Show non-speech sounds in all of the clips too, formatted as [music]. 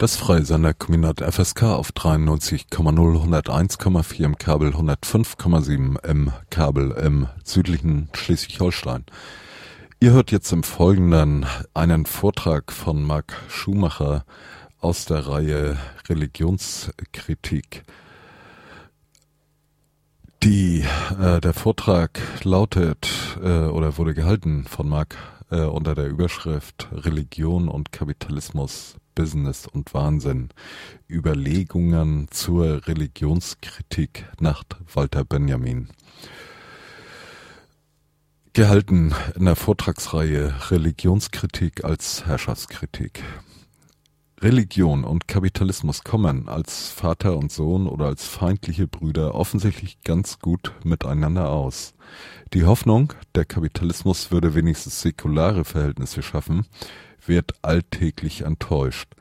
Das Freisender-Kombinat FSK auf 93,0 101,4 im Kabel 105,7 im Kabel im südlichen Schleswig-Holstein. Ihr hört jetzt im Folgenden einen Vortrag von Marc Schumacher aus der Reihe Religionskritik. Die, äh, der Vortrag lautet äh, oder wurde gehalten von Marc äh, unter der Überschrift Religion und Kapitalismus Business und Wahnsinn. Überlegungen zur Religionskritik nach Walter Benjamin. Gehalten in der Vortragsreihe Religionskritik als Herrschaftskritik. Religion und Kapitalismus kommen als Vater und Sohn oder als feindliche Brüder offensichtlich ganz gut miteinander aus. Die Hoffnung, der Kapitalismus würde wenigstens säkulare Verhältnisse schaffen, wird alltäglich enttäuscht.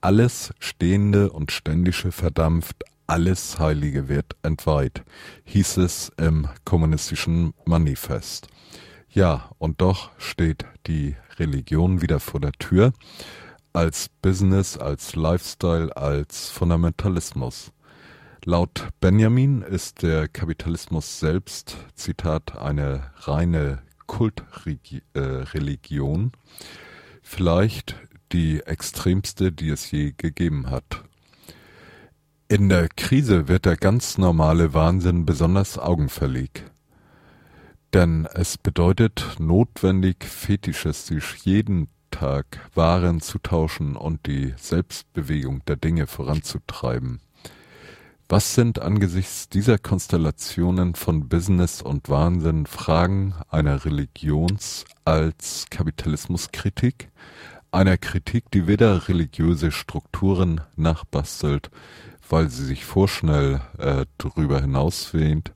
Alles Stehende und Ständische verdampft, alles Heilige wird entweiht, hieß es im kommunistischen Manifest. Ja, und doch steht die Religion wieder vor der Tür, als Business, als Lifestyle, als Fundamentalismus. Laut Benjamin ist der Kapitalismus selbst, Zitat, eine reine Kultreligion, vielleicht die extremste, die es je gegeben hat. In der Krise wird der ganz normale Wahnsinn besonders augenfällig. Denn es bedeutet notwendig fetischistisch jeden Tag Waren zu tauschen und die Selbstbewegung der Dinge voranzutreiben. Was sind angesichts dieser Konstellationen von Business und Wahnsinn Fragen einer Religions- als Kapitalismuskritik, einer Kritik, die weder religiöse Strukturen nachbastelt, weil sie sich vorschnell äh, darüber hinauswehnt,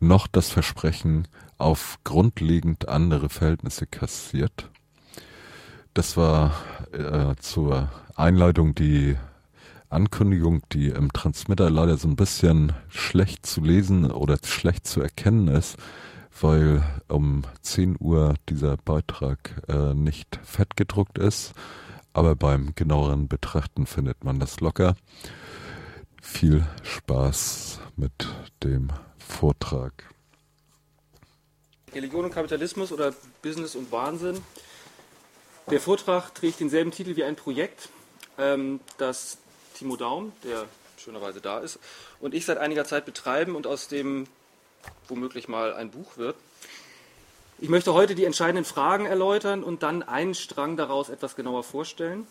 noch das Versprechen auf grundlegend andere Verhältnisse kassiert? Das war äh, zur Einleitung die Ankündigung, die im Transmitter leider so ein bisschen schlecht zu lesen oder schlecht zu erkennen ist, weil um 10 Uhr dieser Beitrag äh, nicht fett gedruckt ist. Aber beim genaueren Betrachten findet man das locker. Viel Spaß mit dem Vortrag. Religion und Kapitalismus oder Business und Wahnsinn. Der Vortrag trägt denselben Titel wie ein Projekt, ähm, das Timo Daum, der schönerweise da ist, und ich seit einiger Zeit betreiben und aus dem womöglich mal ein Buch wird. Ich möchte heute die entscheidenden Fragen erläutern und dann einen Strang daraus etwas genauer vorstellen.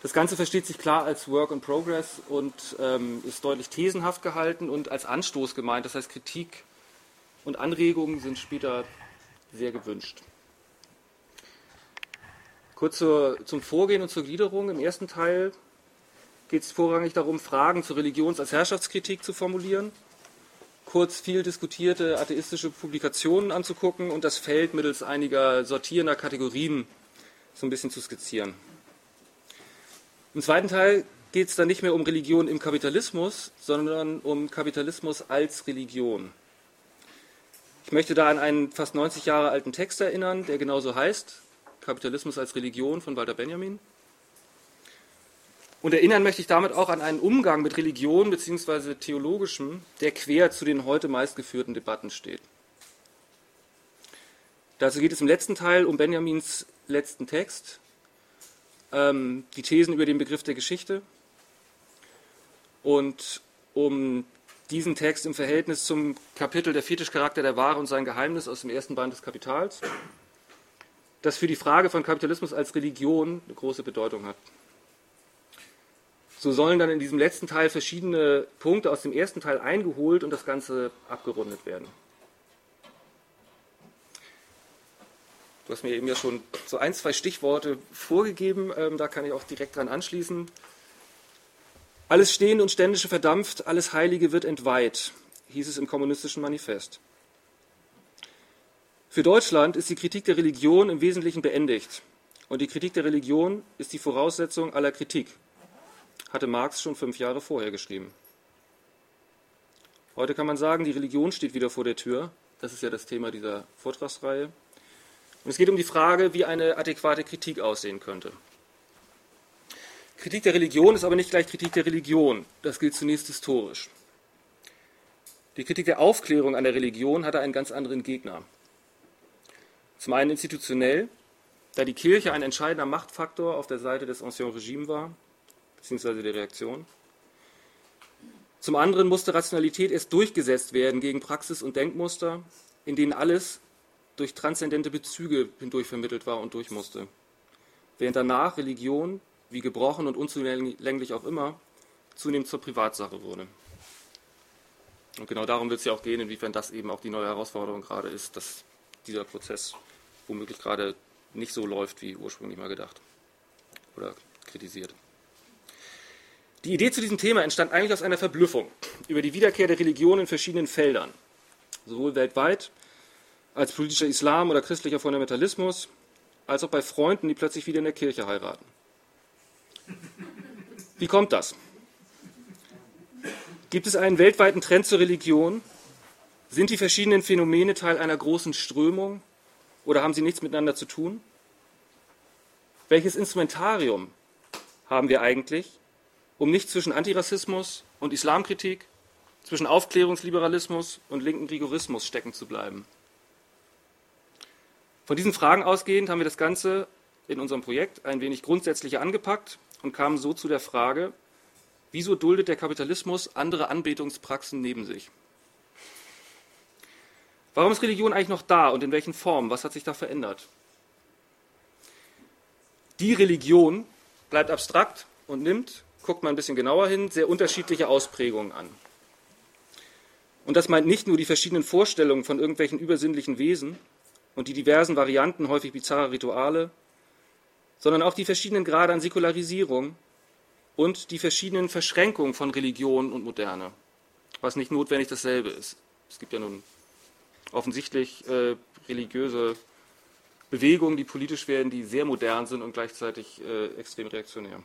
Das Ganze versteht sich klar als Work in Progress und ähm, ist deutlich thesenhaft gehalten und als Anstoß gemeint. Das heißt, Kritik und Anregungen sind später sehr gewünscht. Kurz zur, zum Vorgehen und zur Gliederung. Im ersten Teil geht es vorrangig darum, Fragen zur Religions- als Herrschaftskritik zu formulieren, kurz viel diskutierte atheistische Publikationen anzugucken und das Feld mittels einiger sortierender Kategorien so ein bisschen zu skizzieren. Im zweiten Teil geht es dann nicht mehr um Religion im Kapitalismus, sondern um Kapitalismus als Religion. Ich möchte da an einen fast 90 Jahre alten Text erinnern, der genauso heißt, Kapitalismus als Religion von Walter Benjamin. Und erinnern möchte ich damit auch an einen Umgang mit Religion bzw. theologischem, der quer zu den heute meistgeführten Debatten steht. Dazu geht es im letzten Teil um Benjamins letzten Text, ähm, die Thesen über den Begriff der Geschichte und um diesen Text im Verhältnis zum Kapitel Der Fetischcharakter der Ware und sein Geheimnis aus dem ersten Band des Kapitals, das für die Frage von Kapitalismus als Religion eine große Bedeutung hat. So sollen dann in diesem letzten Teil verschiedene Punkte aus dem ersten Teil eingeholt und das Ganze abgerundet werden. Du hast mir eben ja schon so ein, zwei Stichworte vorgegeben, ähm, da kann ich auch direkt dran anschließen. Alles Stehende und Ständische verdampft, alles Heilige wird entweiht, hieß es im kommunistischen Manifest. Für Deutschland ist die Kritik der Religion im Wesentlichen beendigt. Und die Kritik der Religion ist die Voraussetzung aller Kritik hatte Marx schon fünf Jahre vorher geschrieben. Heute kann man sagen, die Religion steht wieder vor der Tür. Das ist ja das Thema dieser Vortragsreihe. Und es geht um die Frage, wie eine adäquate Kritik aussehen könnte. Kritik der Religion ist aber nicht gleich Kritik der Religion. Das gilt zunächst historisch. Die Kritik der Aufklärung an der Religion hatte einen ganz anderen Gegner. Zum einen institutionell, da die Kirche ein entscheidender Machtfaktor auf der Seite des Ancien Regime war, beziehungsweise der Reaktion. Zum anderen musste Rationalität erst durchgesetzt werden gegen Praxis und Denkmuster, in denen alles durch transzendente Bezüge hindurch vermittelt war und durch musste. Während danach Religion, wie gebrochen und unzulänglich auch immer, zunehmend zur Privatsache wurde. Und genau darum wird es ja auch gehen, inwiefern das eben auch die neue Herausforderung gerade ist, dass dieser Prozess womöglich gerade nicht so läuft, wie ursprünglich mal gedacht oder kritisiert. Die Idee zu diesem Thema entstand eigentlich aus einer Verblüffung über die Wiederkehr der Religion in verschiedenen Feldern, sowohl weltweit als politischer Islam oder christlicher Fundamentalismus, als auch bei Freunden, die plötzlich wieder in der Kirche heiraten. Wie kommt das? Gibt es einen weltweiten Trend zur Religion? Sind die verschiedenen Phänomene Teil einer großen Strömung oder haben sie nichts miteinander zu tun? Welches Instrumentarium haben wir eigentlich, um nicht zwischen Antirassismus und Islamkritik, zwischen Aufklärungsliberalismus und linken Rigorismus stecken zu bleiben? Von diesen Fragen ausgehend haben wir das Ganze in unserem Projekt ein wenig grundsätzlicher angepackt und kamen so zu der Frage, wieso duldet der Kapitalismus andere Anbetungspraxen neben sich? Warum ist Religion eigentlich noch da und in welchen Formen? Was hat sich da verändert? Die Religion bleibt abstrakt und nimmt, guckt man ein bisschen genauer hin, sehr unterschiedliche Ausprägungen an. Und das meint nicht nur die verschiedenen Vorstellungen von irgendwelchen übersinnlichen Wesen und die diversen Varianten häufig bizarrer Rituale, sondern auch die verschiedenen Grade an Säkularisierung und die verschiedenen Verschränkungen von Religion und Moderne, was nicht notwendig dasselbe ist. Es gibt ja nun offensichtlich äh, religiöse Bewegungen, die politisch werden, die sehr modern sind und gleichzeitig äh, extrem reaktionär.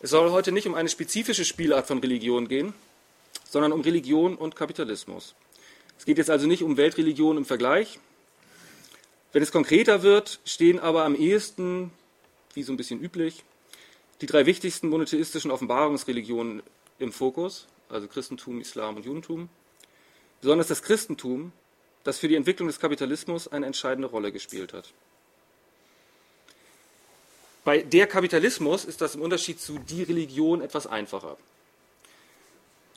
Es soll heute nicht um eine spezifische Spielart von Religion gehen, sondern um Religion und Kapitalismus. Es geht jetzt also nicht um Weltreligion im Vergleich. Wenn es konkreter wird, stehen aber am ehesten, wie so ein bisschen üblich, die drei wichtigsten monotheistischen Offenbarungsreligionen im Fokus, also Christentum, Islam und Judentum besonders das Christentum, das für die Entwicklung des Kapitalismus eine entscheidende Rolle gespielt hat. Bei der Kapitalismus ist das im Unterschied zu die Religion etwas einfacher.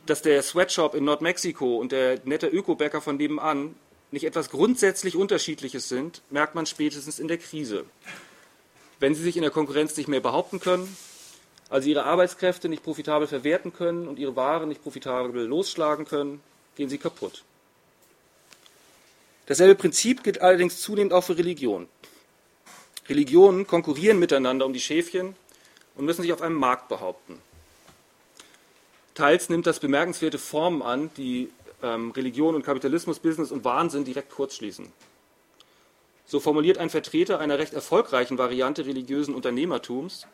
Dass der Sweatshop in Nordmexiko und der nette Ökobäcker von nebenan nicht etwas grundsätzlich Unterschiedliches sind, merkt man spätestens in der Krise. Wenn sie sich in der Konkurrenz nicht mehr behaupten können, also ihre Arbeitskräfte nicht profitabel verwerten können und ihre Waren nicht profitabel losschlagen können, gehen sie kaputt. Dasselbe Prinzip gilt allerdings zunehmend auch für Religion. Religionen konkurrieren miteinander um die Schäfchen und müssen sich auf einem Markt behaupten. Teils nimmt das bemerkenswerte Formen an, die ähm, Religion und Kapitalismus, Business und Wahnsinn direkt kurzschließen. So formuliert ein Vertreter einer recht erfolgreichen Variante religiösen Unternehmertums,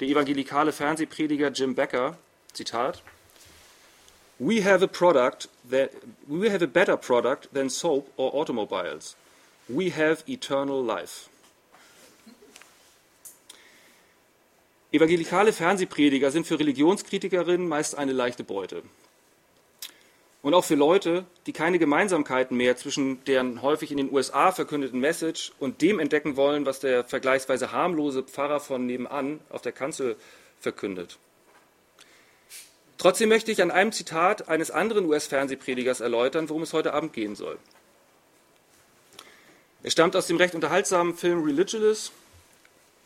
der evangelikale Fernsehprediger Jim Becker, Zitat, We have a product that we have a better product than soap or automobiles. We have eternal life. Evangelikale Fernsehprediger sind für Religionskritikerinnen meist eine leichte Beute. Und auch für Leute, die keine Gemeinsamkeiten mehr zwischen deren häufig in den USA verkündeten Message und dem entdecken wollen, was der vergleichsweise harmlose Pfarrer von nebenan auf der Kanzel verkündet. Trotzdem möchte ich an einem Zitat eines anderen US-Fernsehpredigers erläutern, worum es heute Abend gehen soll. Er stammt aus dem recht unterhaltsamen Film Religious,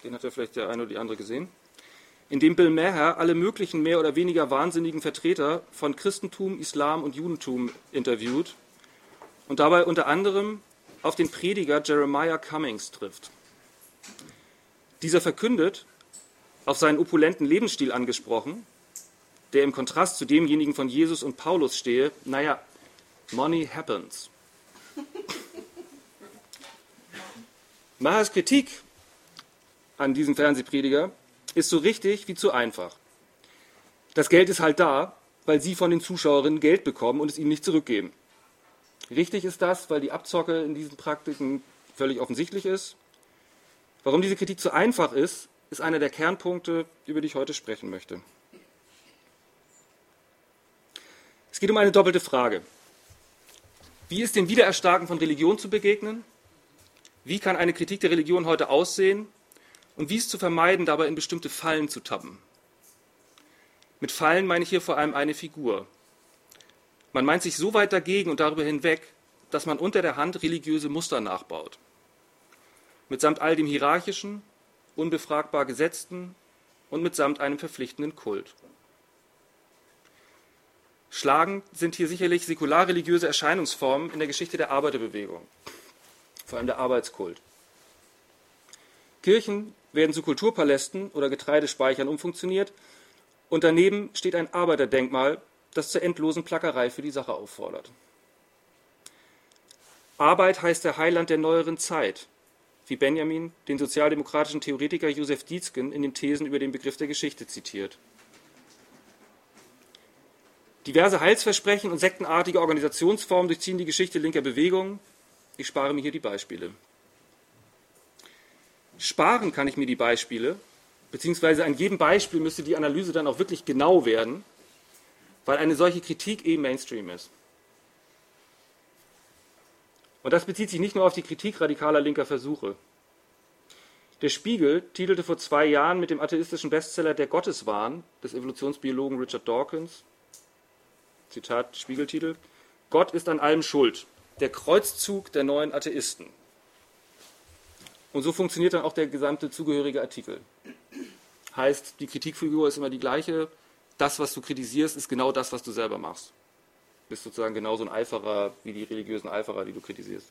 den hat ja vielleicht der eine oder die andere gesehen, in dem Bill Maher alle möglichen mehr oder weniger wahnsinnigen Vertreter von Christentum, Islam und Judentum interviewt und dabei unter anderem auf den Prediger Jeremiah Cummings trifft. Dieser verkündet, auf seinen opulenten Lebensstil angesprochen, der im Kontrast zu demjenigen von Jesus und Paulus stehe, naja, money happens. [laughs] Mahas Kritik an diesem Fernsehprediger ist so richtig wie zu einfach. Das Geld ist halt da, weil sie von den Zuschauerinnen Geld bekommen und es ihnen nicht zurückgeben. Richtig ist das, weil die Abzocke in diesen Praktiken völlig offensichtlich ist. Warum diese Kritik zu einfach ist, ist einer der Kernpunkte, über die ich heute sprechen möchte. Es geht um eine doppelte Frage. Wie ist dem Wiedererstarken von Religion zu begegnen? Wie kann eine Kritik der Religion heute aussehen? Und wie ist zu vermeiden, dabei in bestimmte Fallen zu tappen? Mit Fallen meine ich hier vor allem eine Figur. Man meint sich so weit dagegen und darüber hinweg, dass man unter der Hand religiöse Muster nachbaut. Mitsamt all dem Hierarchischen, unbefragbar Gesetzten und mitsamt einem verpflichtenden Kult. Schlagend sind hier sicherlich säkular-religiöse Erscheinungsformen in der Geschichte der Arbeiterbewegung, vor allem der Arbeitskult. Kirchen werden zu Kulturpalästen oder Getreidespeichern umfunktioniert und daneben steht ein Arbeiterdenkmal, das zur endlosen Plackerei für die Sache auffordert. Arbeit heißt der Heiland der neueren Zeit, wie Benjamin den sozialdemokratischen Theoretiker Josef Dietzken in den Thesen über den Begriff der Geschichte zitiert. Diverse Heilsversprechen und sektenartige Organisationsformen durchziehen die Geschichte linker Bewegungen. Ich spare mir hier die Beispiele. Sparen kann ich mir die Beispiele, beziehungsweise an jedem Beispiel müsste die Analyse dann auch wirklich genau werden, weil eine solche Kritik eh Mainstream ist. Und das bezieht sich nicht nur auf die Kritik radikaler linker Versuche. Der Spiegel titelte vor zwei Jahren mit dem atheistischen Bestseller Der Gotteswahn des Evolutionsbiologen Richard Dawkins Zitat Spiegeltitel, Gott ist an allem schuld, der Kreuzzug der neuen Atheisten. Und so funktioniert dann auch der gesamte zugehörige Artikel. Heißt, die Kritikfigur ist immer die gleiche, das, was du kritisierst, ist genau das, was du selber machst. Du bist sozusagen genauso ein Eiferer wie die religiösen Eiferer, die du kritisierst.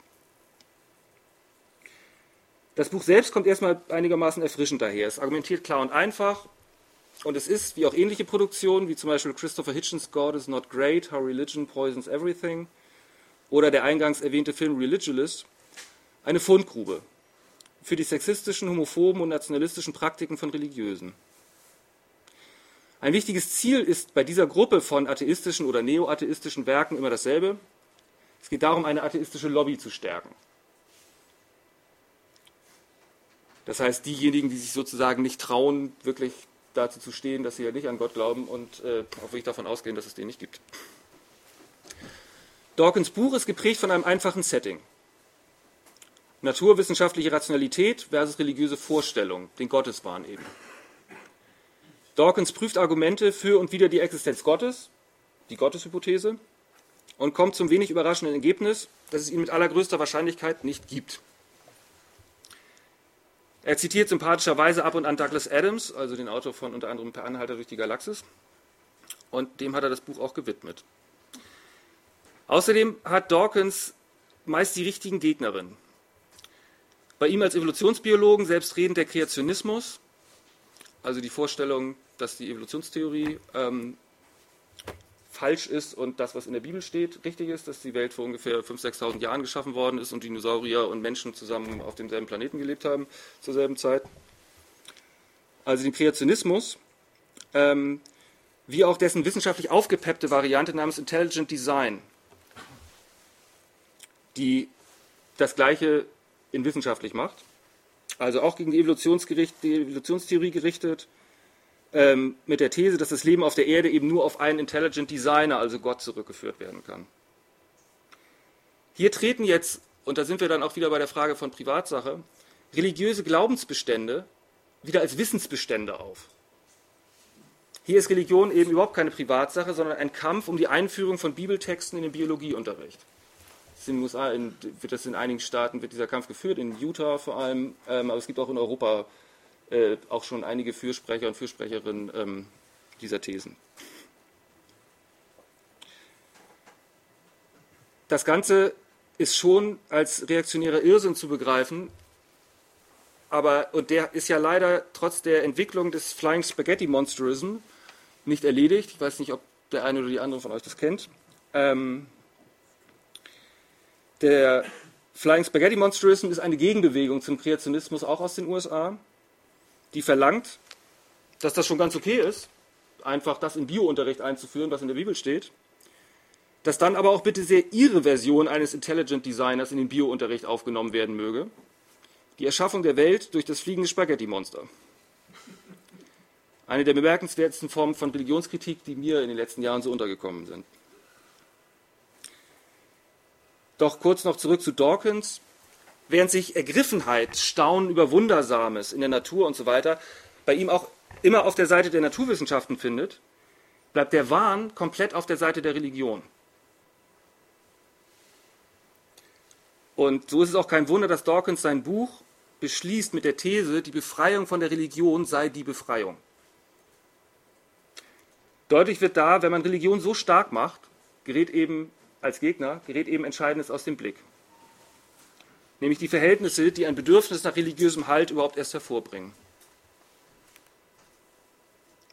Das Buch selbst kommt erstmal einigermaßen erfrischend daher. Es argumentiert klar und einfach, und es ist, wie auch ähnliche Produktionen, wie zum Beispiel Christopher Hitchens God is Not Great, How Religion Poisons Everything oder der eingangs erwähnte Film Religulous, eine Fundgrube für die sexistischen, homophoben und nationalistischen Praktiken von Religiösen. Ein wichtiges Ziel ist bei dieser Gruppe von atheistischen oder neoatheistischen Werken immer dasselbe. Es geht darum, eine atheistische Lobby zu stärken. Das heißt, diejenigen, die sich sozusagen nicht trauen, wirklich dazu zu stehen, dass sie ja nicht an Gott glauben und äh, auch wirklich davon ausgehen, dass es den nicht gibt. Dawkins Buch ist geprägt von einem einfachen Setting. Naturwissenschaftliche Rationalität versus religiöse Vorstellung, den Gotteswahn eben. Dawkins prüft Argumente für und wider die Existenz Gottes, die Gotteshypothese, und kommt zum wenig überraschenden Ergebnis, dass es ihn mit allergrößter Wahrscheinlichkeit nicht gibt. Er zitiert sympathischerweise ab und an Douglas Adams, also den Autor von unter anderem Per Anhalter durch die Galaxis. Und dem hat er das Buch auch gewidmet. Außerdem hat Dawkins meist die richtigen Gegnerinnen. Bei ihm als Evolutionsbiologen selbstredend der Kreationismus, also die Vorstellung, dass die Evolutionstheorie ähm, falsch ist und das, was in der Bibel steht, richtig ist, dass die Welt vor ungefähr 5.000, 6.000 Jahren geschaffen worden ist und Dinosaurier und Menschen zusammen auf demselben Planeten gelebt haben zur selben Zeit. Also den Kreationismus, ähm, wie auch dessen wissenschaftlich aufgepeppte Variante namens Intelligent Design, die das Gleiche in wissenschaftlich macht. Also auch gegen die, die Evolutionstheorie gerichtet, ähm, mit der These, dass das Leben auf der Erde eben nur auf einen Intelligent Designer, also Gott, zurückgeführt werden kann. Hier treten jetzt, und da sind wir dann auch wieder bei der Frage von Privatsache, religiöse Glaubensbestände wieder als Wissensbestände auf. Hier ist Religion eben überhaupt keine Privatsache, sondern ein Kampf um die Einführung von Bibeltexten in den Biologieunterricht. In den USA in, wird das in einigen Staaten wird dieser Kampf geführt, in Utah vor allem, ähm, aber es gibt auch in Europa äh, auch schon einige Fürsprecher und Fürsprecherinnen ähm, dieser Thesen. Das Ganze ist schon als reaktionärer Irrsinn zu begreifen, aber und der ist ja leider trotz der Entwicklung des Flying Spaghetti Monsterism nicht erledigt. Ich weiß nicht, ob der eine oder die andere von euch das kennt. Ähm, der Flying Spaghetti Monsterism ist eine Gegenbewegung zum Kreationismus auch aus den USA die verlangt, dass das schon ganz okay ist, einfach das im Biounterricht einzuführen, was in der Bibel steht, dass dann aber auch bitte sehr ihre Version eines Intelligent Designers in den Biounterricht aufgenommen werden möge. Die Erschaffung der Welt durch das fliegende Spaghetti-Monster. Eine der bemerkenswertesten Formen von Religionskritik, die mir in den letzten Jahren so untergekommen sind. Doch kurz noch zurück zu Dawkins. Während sich Ergriffenheit, Staunen über Wundersames in der Natur und so weiter bei ihm auch immer auf der Seite der Naturwissenschaften findet, bleibt der Wahn komplett auf der Seite der Religion. Und so ist es auch kein Wunder, dass Dawkins sein Buch beschließt mit der These, die Befreiung von der Religion sei die Befreiung. Deutlich wird da, wenn man Religion so stark macht, gerät eben als Gegner, gerät eben Entscheidendes aus dem Blick. Nämlich die Verhältnisse, die ein Bedürfnis nach religiösem Halt überhaupt erst hervorbringen.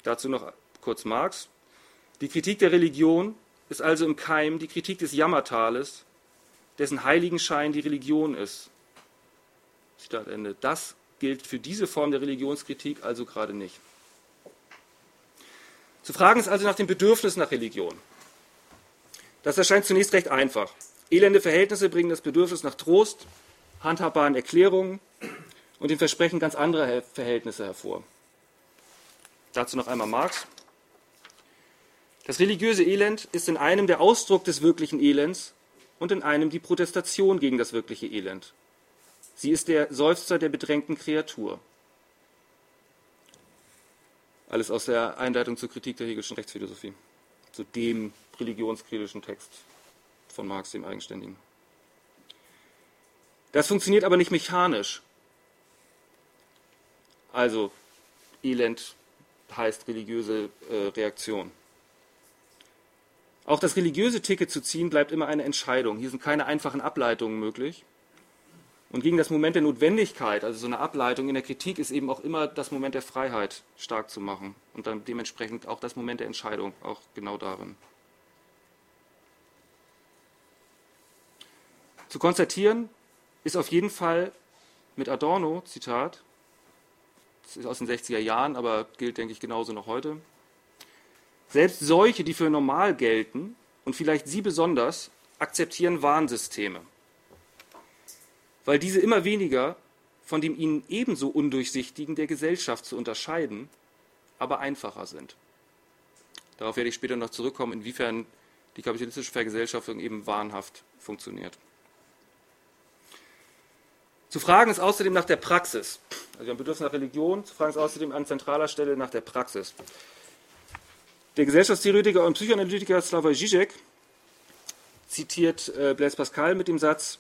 Dazu noch kurz Marx. Die Kritik der Religion ist also im Keim die Kritik des Jammertales, dessen Heiligenschein die Religion ist. Zitat Ende. Das gilt für diese Form der Religionskritik also gerade nicht. Zu fragen ist also nach dem Bedürfnis nach Religion. Das erscheint zunächst recht einfach. Elende Verhältnisse bringen das Bedürfnis nach Trost, handhabbaren Erklärungen und dem Versprechen ganz anderer Verhältnisse hervor. Dazu noch einmal Marx. Das religiöse Elend ist in einem der Ausdruck des wirklichen Elends und in einem die Protestation gegen das wirkliche Elend. Sie ist der Seufzer der bedrängten Kreatur. Alles aus der Einleitung zur Kritik der Hegelschen Rechtsphilosophie, zu dem religionskritischen Text von Marx, dem Eigenständigen. Das funktioniert aber nicht mechanisch. Also Elend heißt religiöse äh, Reaktion. Auch das religiöse Ticket zu ziehen bleibt immer eine Entscheidung. Hier sind keine einfachen Ableitungen möglich. Und gegen das Moment der Notwendigkeit, also so eine Ableitung in der Kritik, ist eben auch immer das Moment der Freiheit stark zu machen und dann dementsprechend auch das Moment der Entscheidung, auch genau darin. Zu konstatieren ist auf jeden Fall mit Adorno, Zitat, das ist aus den 60er Jahren, aber gilt, denke ich, genauso noch heute. Selbst solche, die für normal gelten, und vielleicht Sie besonders, akzeptieren Warnsysteme, weil diese immer weniger von dem ihnen ebenso undurchsichtigen der Gesellschaft zu unterscheiden, aber einfacher sind. Darauf werde ich später noch zurückkommen, inwiefern die kapitalistische Vergesellschaftung eben wahnhaft funktioniert. Zu fragen ist außerdem nach der Praxis. Also wir haben Bedürfnis nach Religion, zu fragen ist außerdem an zentraler Stelle nach der Praxis. Der Gesellschaftstheoretiker und Psychoanalytiker Slavoj Žižek zitiert äh, Blaise Pascal mit dem Satz,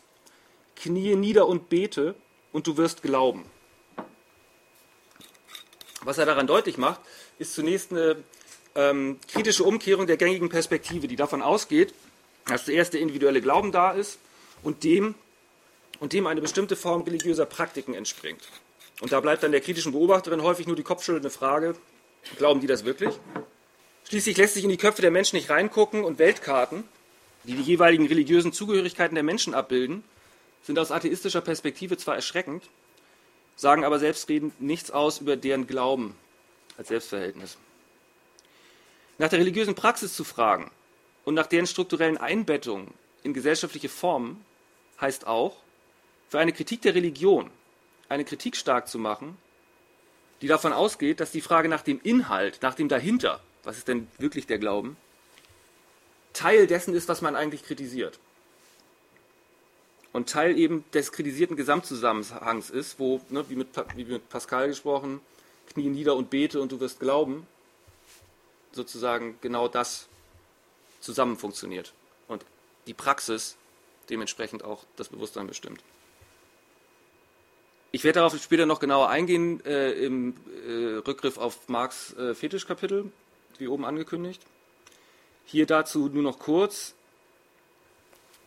knie nieder und bete und du wirst glauben. Was er daran deutlich macht, ist zunächst eine ähm, kritische Umkehrung der gängigen Perspektive, die davon ausgeht, dass zuerst der individuelle Glauben da ist und dem und dem eine bestimmte Form religiöser Praktiken entspringt. Und da bleibt dann der kritischen Beobachterin häufig nur die kopfschüttelnde Frage, glauben die das wirklich? Schließlich lässt sich in die Köpfe der Menschen nicht reingucken und Weltkarten, die die jeweiligen religiösen Zugehörigkeiten der Menschen abbilden, sind aus atheistischer Perspektive zwar erschreckend, sagen aber selbstredend nichts aus über deren Glauben als Selbstverhältnis. Nach der religiösen Praxis zu fragen und nach deren strukturellen Einbettung in gesellschaftliche Formen heißt auch, für eine Kritik der Religion eine Kritik stark zu machen, die davon ausgeht, dass die Frage nach dem Inhalt, nach dem dahinter, was ist denn wirklich der Glauben, Teil dessen ist, was man eigentlich kritisiert. Und Teil eben des kritisierten Gesamtzusammenhangs ist, wo, ne, wie, mit, wie mit Pascal gesprochen, knie nieder und bete und du wirst glauben, sozusagen genau das zusammen funktioniert. Und die Praxis dementsprechend auch das Bewusstsein bestimmt. Ich werde darauf später noch genauer eingehen äh, im äh, Rückgriff auf Marx äh, Fetischkapitel, wie oben angekündigt. Hier dazu nur noch kurz.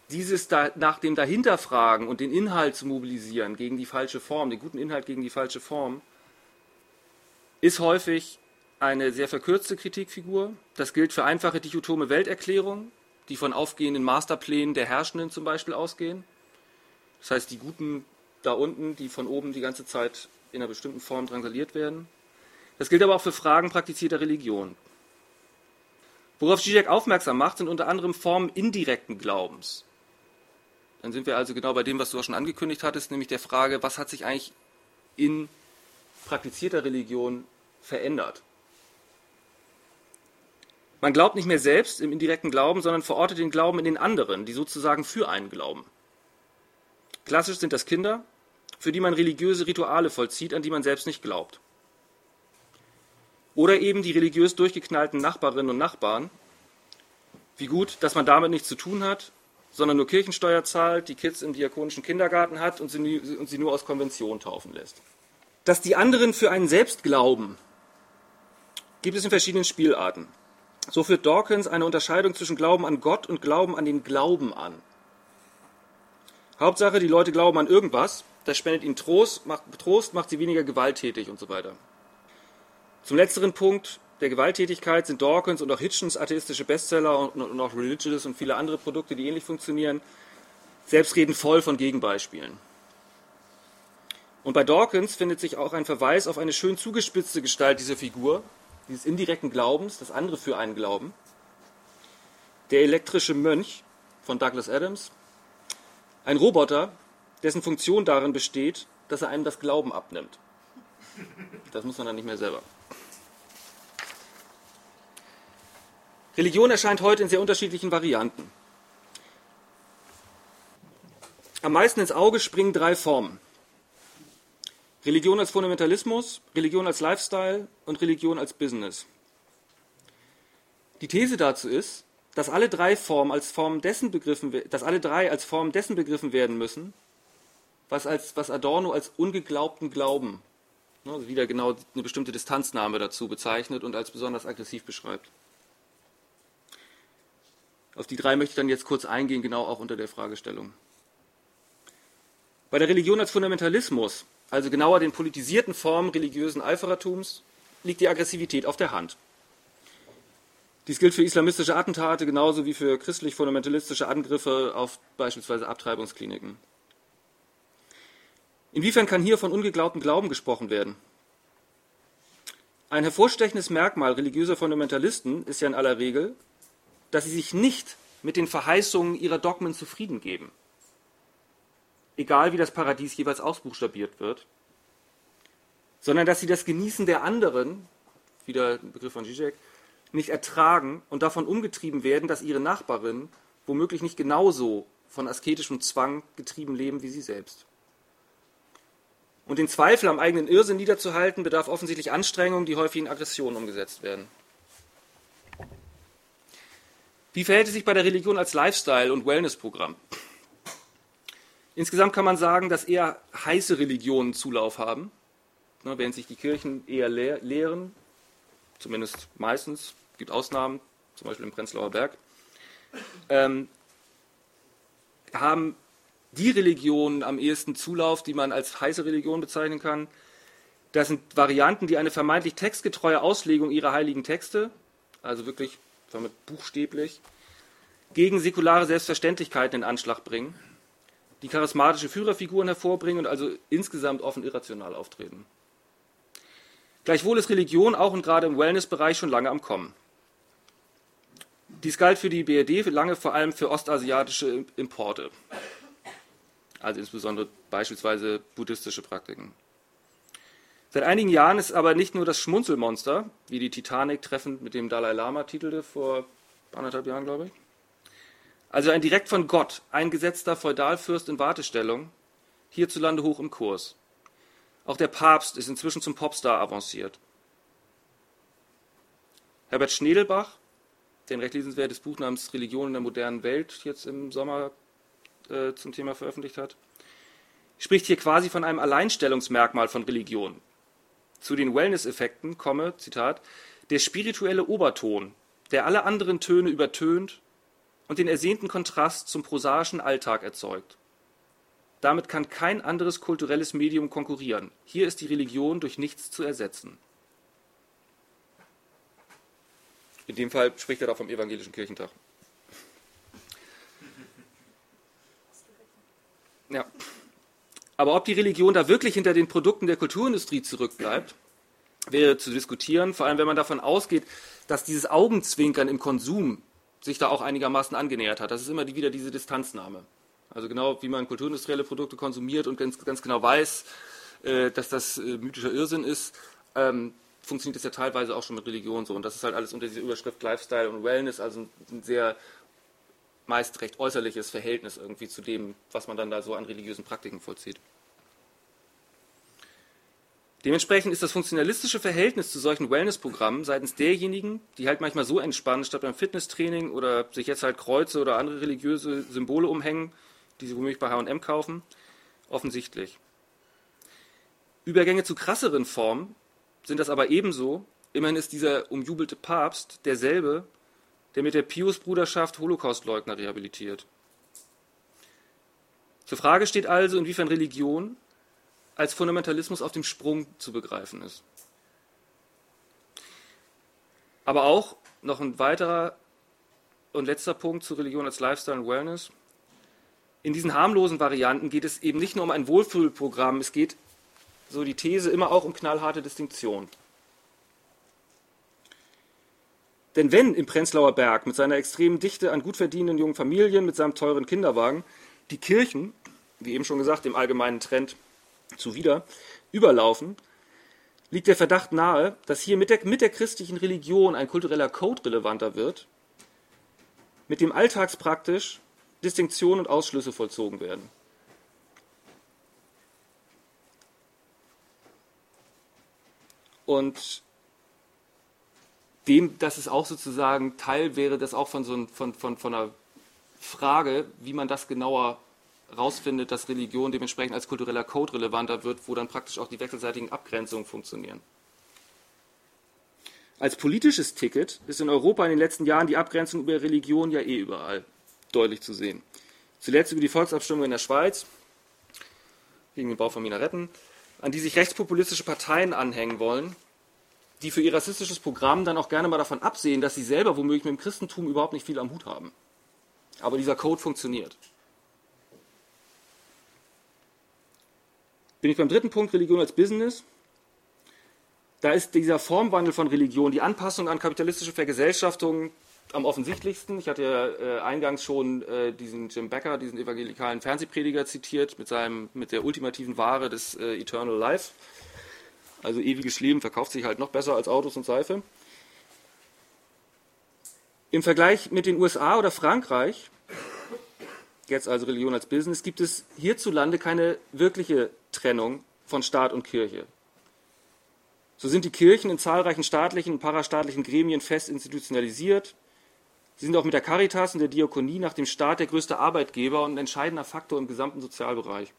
Dieses da, nach dem Dahinterfragen und den Inhalt zu mobilisieren gegen die falsche Form, den guten Inhalt gegen die falsche Form, ist häufig eine sehr verkürzte Kritikfigur. Das gilt für einfache dichotome Welterklärungen, die von aufgehenden Masterplänen der Herrschenden zum Beispiel ausgehen. Das heißt, die guten da unten, die von oben die ganze Zeit in einer bestimmten Form drangsaliert werden. Das gilt aber auch für Fragen praktizierter Religion. Worauf Zizek aufmerksam macht, sind unter anderem Formen indirekten Glaubens. Dann sind wir also genau bei dem, was du auch schon angekündigt hattest, nämlich der Frage, was hat sich eigentlich in praktizierter Religion verändert? Man glaubt nicht mehr selbst im indirekten Glauben, sondern verortet den Glauben in den anderen, die sozusagen für einen glauben. Klassisch sind das Kinder, für die man religiöse Rituale vollzieht, an die man selbst nicht glaubt. Oder eben die religiös durchgeknallten Nachbarinnen und Nachbarn. Wie gut, dass man damit nichts zu tun hat, sondern nur Kirchensteuer zahlt, die Kids im diakonischen Kindergarten hat und sie, und sie nur aus Konvention taufen lässt. Dass die anderen für einen selbst glauben, gibt es in verschiedenen Spielarten. So führt Dawkins eine Unterscheidung zwischen Glauben an Gott und Glauben an den Glauben an. Hauptsache, die Leute glauben an irgendwas, das spendet ihnen Trost, macht, Trost, macht sie weniger gewalttätig und so weiter. Zum letzteren Punkt der Gewalttätigkeit sind Dawkins und auch Hitchens atheistische Bestseller und, und auch Religious und viele andere Produkte, die ähnlich funktionieren, selbstredend voll von Gegenbeispielen. Und bei Dawkins findet sich auch ein Verweis auf eine schön zugespitzte Gestalt dieser Figur, dieses indirekten Glaubens, das andere für einen glauben. Der elektrische Mönch von Douglas Adams, ein Roboter, dessen Funktion darin besteht, dass er einem das Glauben abnimmt. Das muss man dann nicht mehr selber. Religion erscheint heute in sehr unterschiedlichen Varianten. Am meisten ins Auge springen drei Formen. Religion als Fundamentalismus, Religion als Lifestyle und Religion als Business. Die These dazu ist, dass alle drei Formen als Form dessen begriffen, dass alle drei als Form dessen begriffen werden müssen, was, als, was Adorno als ungeglaubten Glauben, ne, also wieder genau eine bestimmte Distanznahme dazu bezeichnet und als besonders aggressiv beschreibt. Auf die drei möchte ich dann jetzt kurz eingehen, genau auch unter der Fragestellung. Bei der Religion als Fundamentalismus, also genauer den politisierten Formen religiösen Eiferertums, liegt die Aggressivität auf der Hand. Dies gilt für islamistische Attentate genauso wie für christlich-fundamentalistische Angriffe auf beispielsweise Abtreibungskliniken. Inwiefern kann hier von ungeglaubtem Glauben gesprochen werden? Ein hervorstechendes Merkmal religiöser Fundamentalisten ist ja in aller Regel, dass sie sich nicht mit den Verheißungen ihrer Dogmen zufrieden geben. Egal wie das Paradies jeweils ausbuchstabiert wird, sondern dass sie das Genießen der anderen, wieder ein Begriff von Zizek, nicht ertragen und davon umgetrieben werden, dass ihre Nachbarin womöglich nicht genauso von asketischem Zwang getrieben leben wie sie selbst. Und den Zweifel am eigenen Irrsinn niederzuhalten, bedarf offensichtlich Anstrengungen, die häufig in Aggressionen umgesetzt werden. Wie verhält es sich bei der Religion als Lifestyle- und Wellnessprogramm? Insgesamt kann man sagen, dass eher heiße Religionen Zulauf haben, ne, während sich die Kirchen eher leeren, zumindest meistens, es gibt Ausnahmen, zum Beispiel im Prenzlauer Berg, ähm, haben die Religionen am ehesten Zulauf, die man als heiße Religion bezeichnen kann. Das sind Varianten, die eine vermeintlich textgetreue Auslegung ihrer heiligen Texte, also wirklich damit buchstäblich, gegen säkulare Selbstverständlichkeiten in Anschlag bringen, die charismatische Führerfiguren hervorbringen und also insgesamt offen irrational auftreten. Gleichwohl ist Religion auch und gerade im Wellnessbereich schon lange am Kommen. Dies galt für die BRD lange vor allem für ostasiatische Importe, also insbesondere beispielsweise buddhistische Praktiken. Seit einigen Jahren ist aber nicht nur das Schmunzelmonster, wie die Titanic treffend mit dem Dalai Lama titelte vor anderthalb Jahren, glaube ich, also ein direkt von Gott eingesetzter Feudalfürst in Wartestellung, hierzulande hoch im Kurs. Auch der Papst ist inzwischen zum Popstar avanciert. Herbert Schnedelbach, der ein recht lesenswertes Buch namens Religion in der modernen Welt jetzt im Sommer äh, zum Thema veröffentlicht hat, spricht hier quasi von einem Alleinstellungsmerkmal von Religion. Zu den Wellness-Effekten komme, Zitat, der spirituelle Oberton, der alle anderen Töne übertönt und den ersehnten Kontrast zum prosaischen Alltag erzeugt. Damit kann kein anderes kulturelles Medium konkurrieren. Hier ist die Religion durch nichts zu ersetzen. In dem Fall spricht er da vom evangelischen Kirchentag. Ja. Aber ob die Religion da wirklich hinter den Produkten der Kulturindustrie zurückbleibt, wäre zu diskutieren, vor allem wenn man davon ausgeht, dass dieses Augenzwinkern im Konsum sich da auch einigermaßen angenähert hat. Das ist immer wieder diese Distanznahme. Also genau wie man kulturindustrielle Produkte konsumiert und ganz, ganz genau weiß, äh, dass das äh, mythischer Irrsinn ist, ähm, funktioniert das ja teilweise auch schon mit Religion so. Und das ist halt alles unter dieser Überschrift Lifestyle und Wellness, also ein sehr meist recht äußerliches Verhältnis irgendwie zu dem, was man dann da so an religiösen Praktiken vollzieht. Dementsprechend ist das funktionalistische Verhältnis zu solchen Wellnessprogrammen seitens derjenigen, die halt manchmal so entspannen, statt beim Fitnesstraining oder sich jetzt halt Kreuze oder andere religiöse Symbole umhängen, die sie womöglich bei H&M kaufen, offensichtlich. Übergänge zu krasseren Formen sind das aber ebenso. Immerhin ist dieser umjubelte Papst derselbe, der mit der Pius-Bruderschaft Holocaustleugner rehabilitiert. Zur Frage steht also, inwiefern Religion als Fundamentalismus auf dem Sprung zu begreifen ist. Aber auch noch ein weiterer und letzter Punkt zu Religion als Lifestyle und Wellness. In diesen harmlosen Varianten geht es eben nicht nur um ein Wohlfühlprogramm, es geht, so die These, immer auch um knallharte Distinktion. Denn wenn im Prenzlauer Berg mit seiner extremen Dichte an gut verdienenden jungen Familien, mit seinem teuren Kinderwagen, die Kirchen, wie eben schon gesagt, dem allgemeinen Trend zuwider, überlaufen, liegt der Verdacht nahe, dass hier mit der, mit der christlichen Religion ein kultureller Code relevanter wird, mit dem alltagspraktisch Distinktionen und Ausschlüsse vollzogen werden. Und dem, dass es auch sozusagen Teil wäre, das auch von so ein, von, von, von einer Frage, wie man das genauer rausfindet, dass Religion dementsprechend als kultureller Code relevanter wird, wo dann praktisch auch die wechselseitigen Abgrenzungen funktionieren. Als politisches Ticket ist in Europa in den letzten Jahren die Abgrenzung über Religion ja eh überall deutlich zu sehen. Zuletzt über die Volksabstimmung in der Schweiz gegen den Bau von Minaretten, an die sich rechtspopulistische Parteien anhängen wollen, die für ihr rassistisches Programm dann auch gerne mal davon absehen, dass sie selber womöglich mit dem Christentum überhaupt nicht viel am Hut haben. Aber dieser Code funktioniert. Bin ich beim dritten Punkt, Religion als Business. Da ist dieser Formwandel von Religion, die Anpassung an kapitalistische Vergesellschaftung am offensichtlichsten. Ich hatte ja äh, eingangs schon äh, diesen Jim Becker, diesen evangelikalen Fernsehprediger zitiert, mit, seinem, mit der ultimativen Ware des äh, Eternal Life. Also ewiges Leben verkauft sich halt noch besser als Autos und Seife. Im Vergleich mit den USA oder Frankreich, jetzt also Religion als Business, gibt es hierzulande keine wirkliche Trennung von Staat und Kirche. So sind die Kirchen in zahlreichen staatlichen und parastaatlichen Gremien fest institutionalisiert. Sie sind auch mit der Caritas und der Diakonie nach dem Staat der größte Arbeitgeber und ein entscheidender Faktor im gesamten Sozialbereich.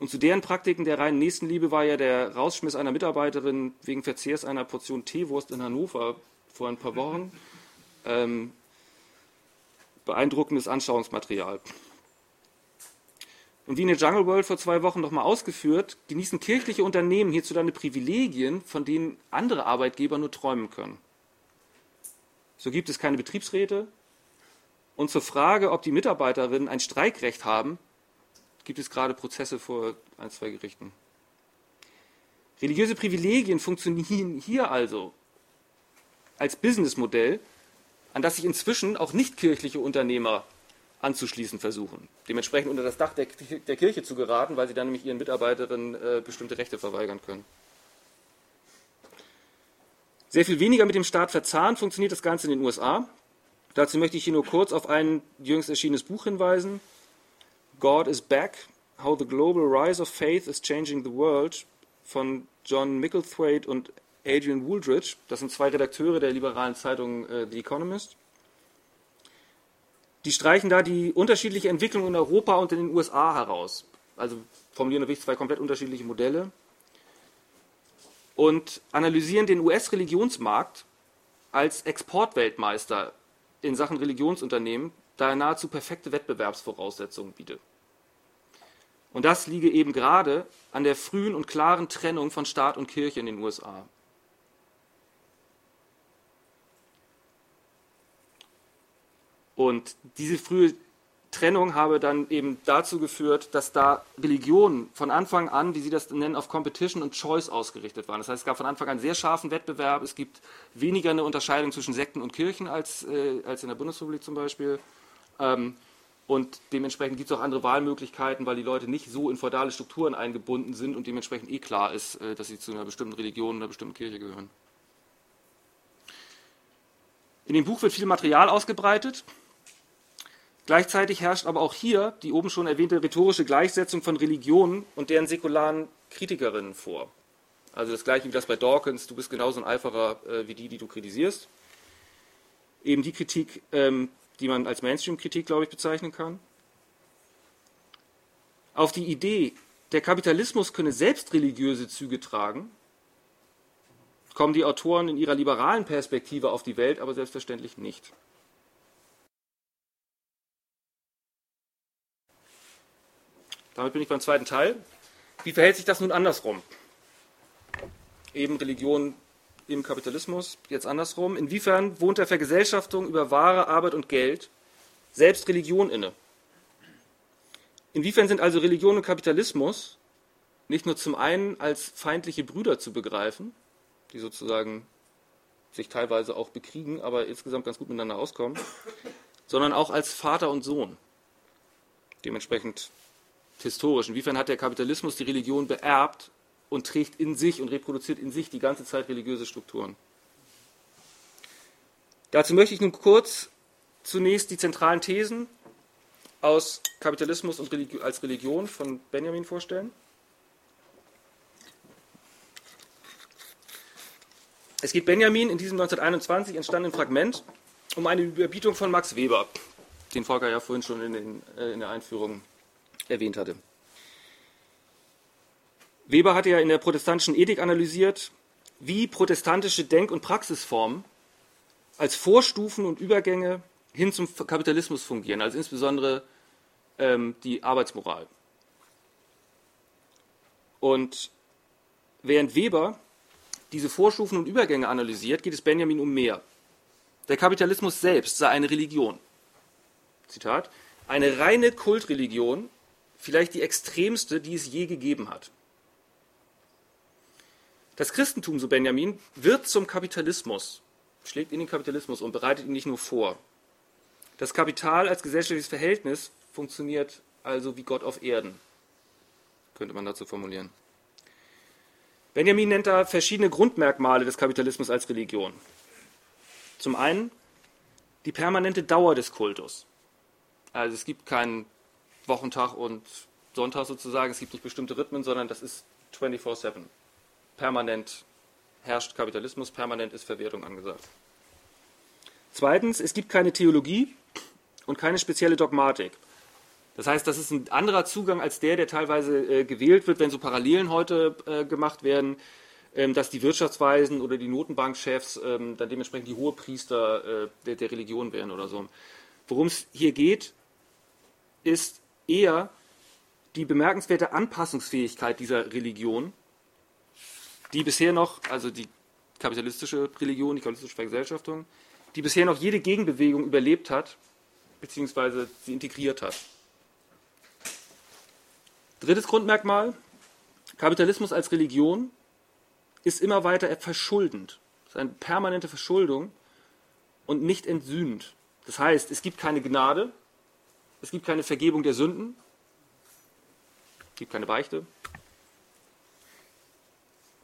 Und zu deren Praktiken der reinen Nächstenliebe war ja der Rausschmiss einer Mitarbeiterin wegen Verzehrs einer Portion Teewurst in Hannover vor ein paar Wochen ähm, beeindruckendes Anschauungsmaterial. Und wie in der Jungle World vor zwei Wochen nochmal ausgeführt, genießen kirchliche Unternehmen hierzulande Privilegien, von denen andere Arbeitgeber nur träumen können. So gibt es keine Betriebsräte. Und zur Frage, ob die Mitarbeiterinnen ein Streikrecht haben, gibt es gerade Prozesse vor ein, zwei Gerichten. Religiöse Privilegien funktionieren hier also als Businessmodell, an das sich inzwischen auch nichtkirchliche Unternehmer anzuschließen versuchen. Dementsprechend unter das Dach der, der Kirche zu geraten, weil sie dann nämlich ihren Mitarbeiterinnen äh, bestimmte Rechte verweigern können. Sehr viel weniger mit dem Staat verzahnt funktioniert das Ganze in den USA. Dazu möchte ich hier nur kurz auf ein jüngst erschienenes Buch hinweisen. God is Back, How the Global Rise of Faith is Changing the World von John Micklethwaite und Adrian Wooldridge. Das sind zwei Redakteure der liberalen Zeitung äh, The Economist. Die streichen da die unterschiedliche Entwicklung in Europa und in den USA heraus. Also formulieren wirklich zwei komplett unterschiedliche Modelle und analysieren den US-Religionsmarkt als Exportweltmeister in Sachen Religionsunternehmen, da er nahezu perfekte Wettbewerbsvoraussetzungen bietet. Und das liege eben gerade an der frühen und klaren Trennung von Staat und Kirche in den USA. Und diese frühe Trennung habe dann eben dazu geführt, dass da Religionen von Anfang an, wie Sie das nennen, auf Competition und Choice ausgerichtet waren. Das heißt, es gab von Anfang an sehr scharfen Wettbewerb. Es gibt weniger eine Unterscheidung zwischen Sekten und Kirchen als, äh, als in der Bundesrepublik zum Beispiel. Ähm, Und dementsprechend gibt es auch andere Wahlmöglichkeiten, weil die Leute nicht so in feudale Strukturen eingebunden sind und dementsprechend eh klar ist, äh, dass sie zu einer bestimmten Religion, einer bestimmten Kirche gehören. In dem Buch wird viel Material ausgebreitet. Gleichzeitig herrscht aber auch hier die oben schon erwähnte rhetorische Gleichsetzung von Religionen und deren säkularen Kritikerinnen vor. Also das gleiche wie das bei Dawkins, du bist genauso ein Eiferer äh, wie die, die du kritisierst. Eben die Kritik, ähm, die man als Mainstream-Kritik, glaube ich, bezeichnen kann. Auf die Idee, der Kapitalismus könne selbst religiöse Züge tragen, kommen die Autoren in ihrer liberalen Perspektive auf die Welt aber selbstverständlich nicht. Damit bin ich beim zweiten Teil. Wie verhält sich das nun andersrum? Eben Religion im Kapitalismus, jetzt andersrum. Inwiefern wohnt der Vergesellschaftung über Ware, Arbeit und Geld selbst Religion inne? Inwiefern sind also Religion und Kapitalismus nicht nur zum einen als feindliche Brüder zu begreifen, die sozusagen sich teilweise auch bekriegen, aber insgesamt ganz gut miteinander auskommen, sondern auch als Vater und Sohn. Dementsprechend historisch. Inwiefern hat der Kapitalismus die Religion beerbt und trägt in sich und reproduziert in sich die ganze Zeit religiöse Strukturen? Dazu möchte ich nun kurz zunächst die zentralen Thesen aus Kapitalismus und Religi als Religion von Benjamin vorstellen. Es geht Benjamin in diesem 1921 entstandenen Fragment um eine Überbietung von Max Weber, den Volker ja vorhin schon in, den, äh, in der Einführung erwähnt hatte. Weber hatte ja in der protestantischen Ethik analysiert, wie protestantische Denk- und Praxisformen als Vorstufen und Übergänge hin zum Kapitalismus fungieren, also insbesondere ähm, die Arbeitsmoral. Und während Weber diese Vorstufen und Übergänge analysiert, geht es Benjamin um mehr. Der Kapitalismus selbst sei eine Religion. Zitat. Eine reine Kultreligion, vielleicht die extremste, die es je gegeben hat. Das Christentum, so Benjamin, wird zum Kapitalismus, schlägt in den Kapitalismus und bereitet ihn nicht nur vor. Das Kapital als gesellschaftliches Verhältnis funktioniert also wie Gott auf Erden, könnte man dazu formulieren. Benjamin nennt da verschiedene Grundmerkmale des Kapitalismus als Religion. Zum einen die permanente Dauer des Kultus. Also es gibt keinen Wochentag und Sonntag sozusagen, es gibt nicht bestimmte Rhythmen, sondern das ist 24-7. Permanent herrscht Kapitalismus, permanent ist Verwertung angesagt. Zweitens, es gibt keine Theologie und keine spezielle Dogmatik. Das heißt, das ist ein anderer Zugang als der, der teilweise äh, gewählt wird, wenn so Parallelen heute äh, gemacht werden, ähm, dass die Wirtschaftsweisen oder die Notenbankchefs ähm, dann dementsprechend die Hohepriester äh, der, der Religion wären oder so. Worum es hier geht, ist eher die bemerkenswerte Anpassungsfähigkeit dieser Religion, die bisher noch, also die kapitalistische Religion, die kapitalistische Vergesellschaftung, die bisher noch jede Gegenbewegung überlebt hat, beziehungsweise sie integriert hat. Drittes Grundmerkmal, Kapitalismus als Religion ist immer weiter verschuldend. Es ist eine permanente Verschuldung und nicht entsühnt. Das heißt, es gibt keine Gnade, es gibt keine Vergebung der Sünden, es gibt keine Beichte.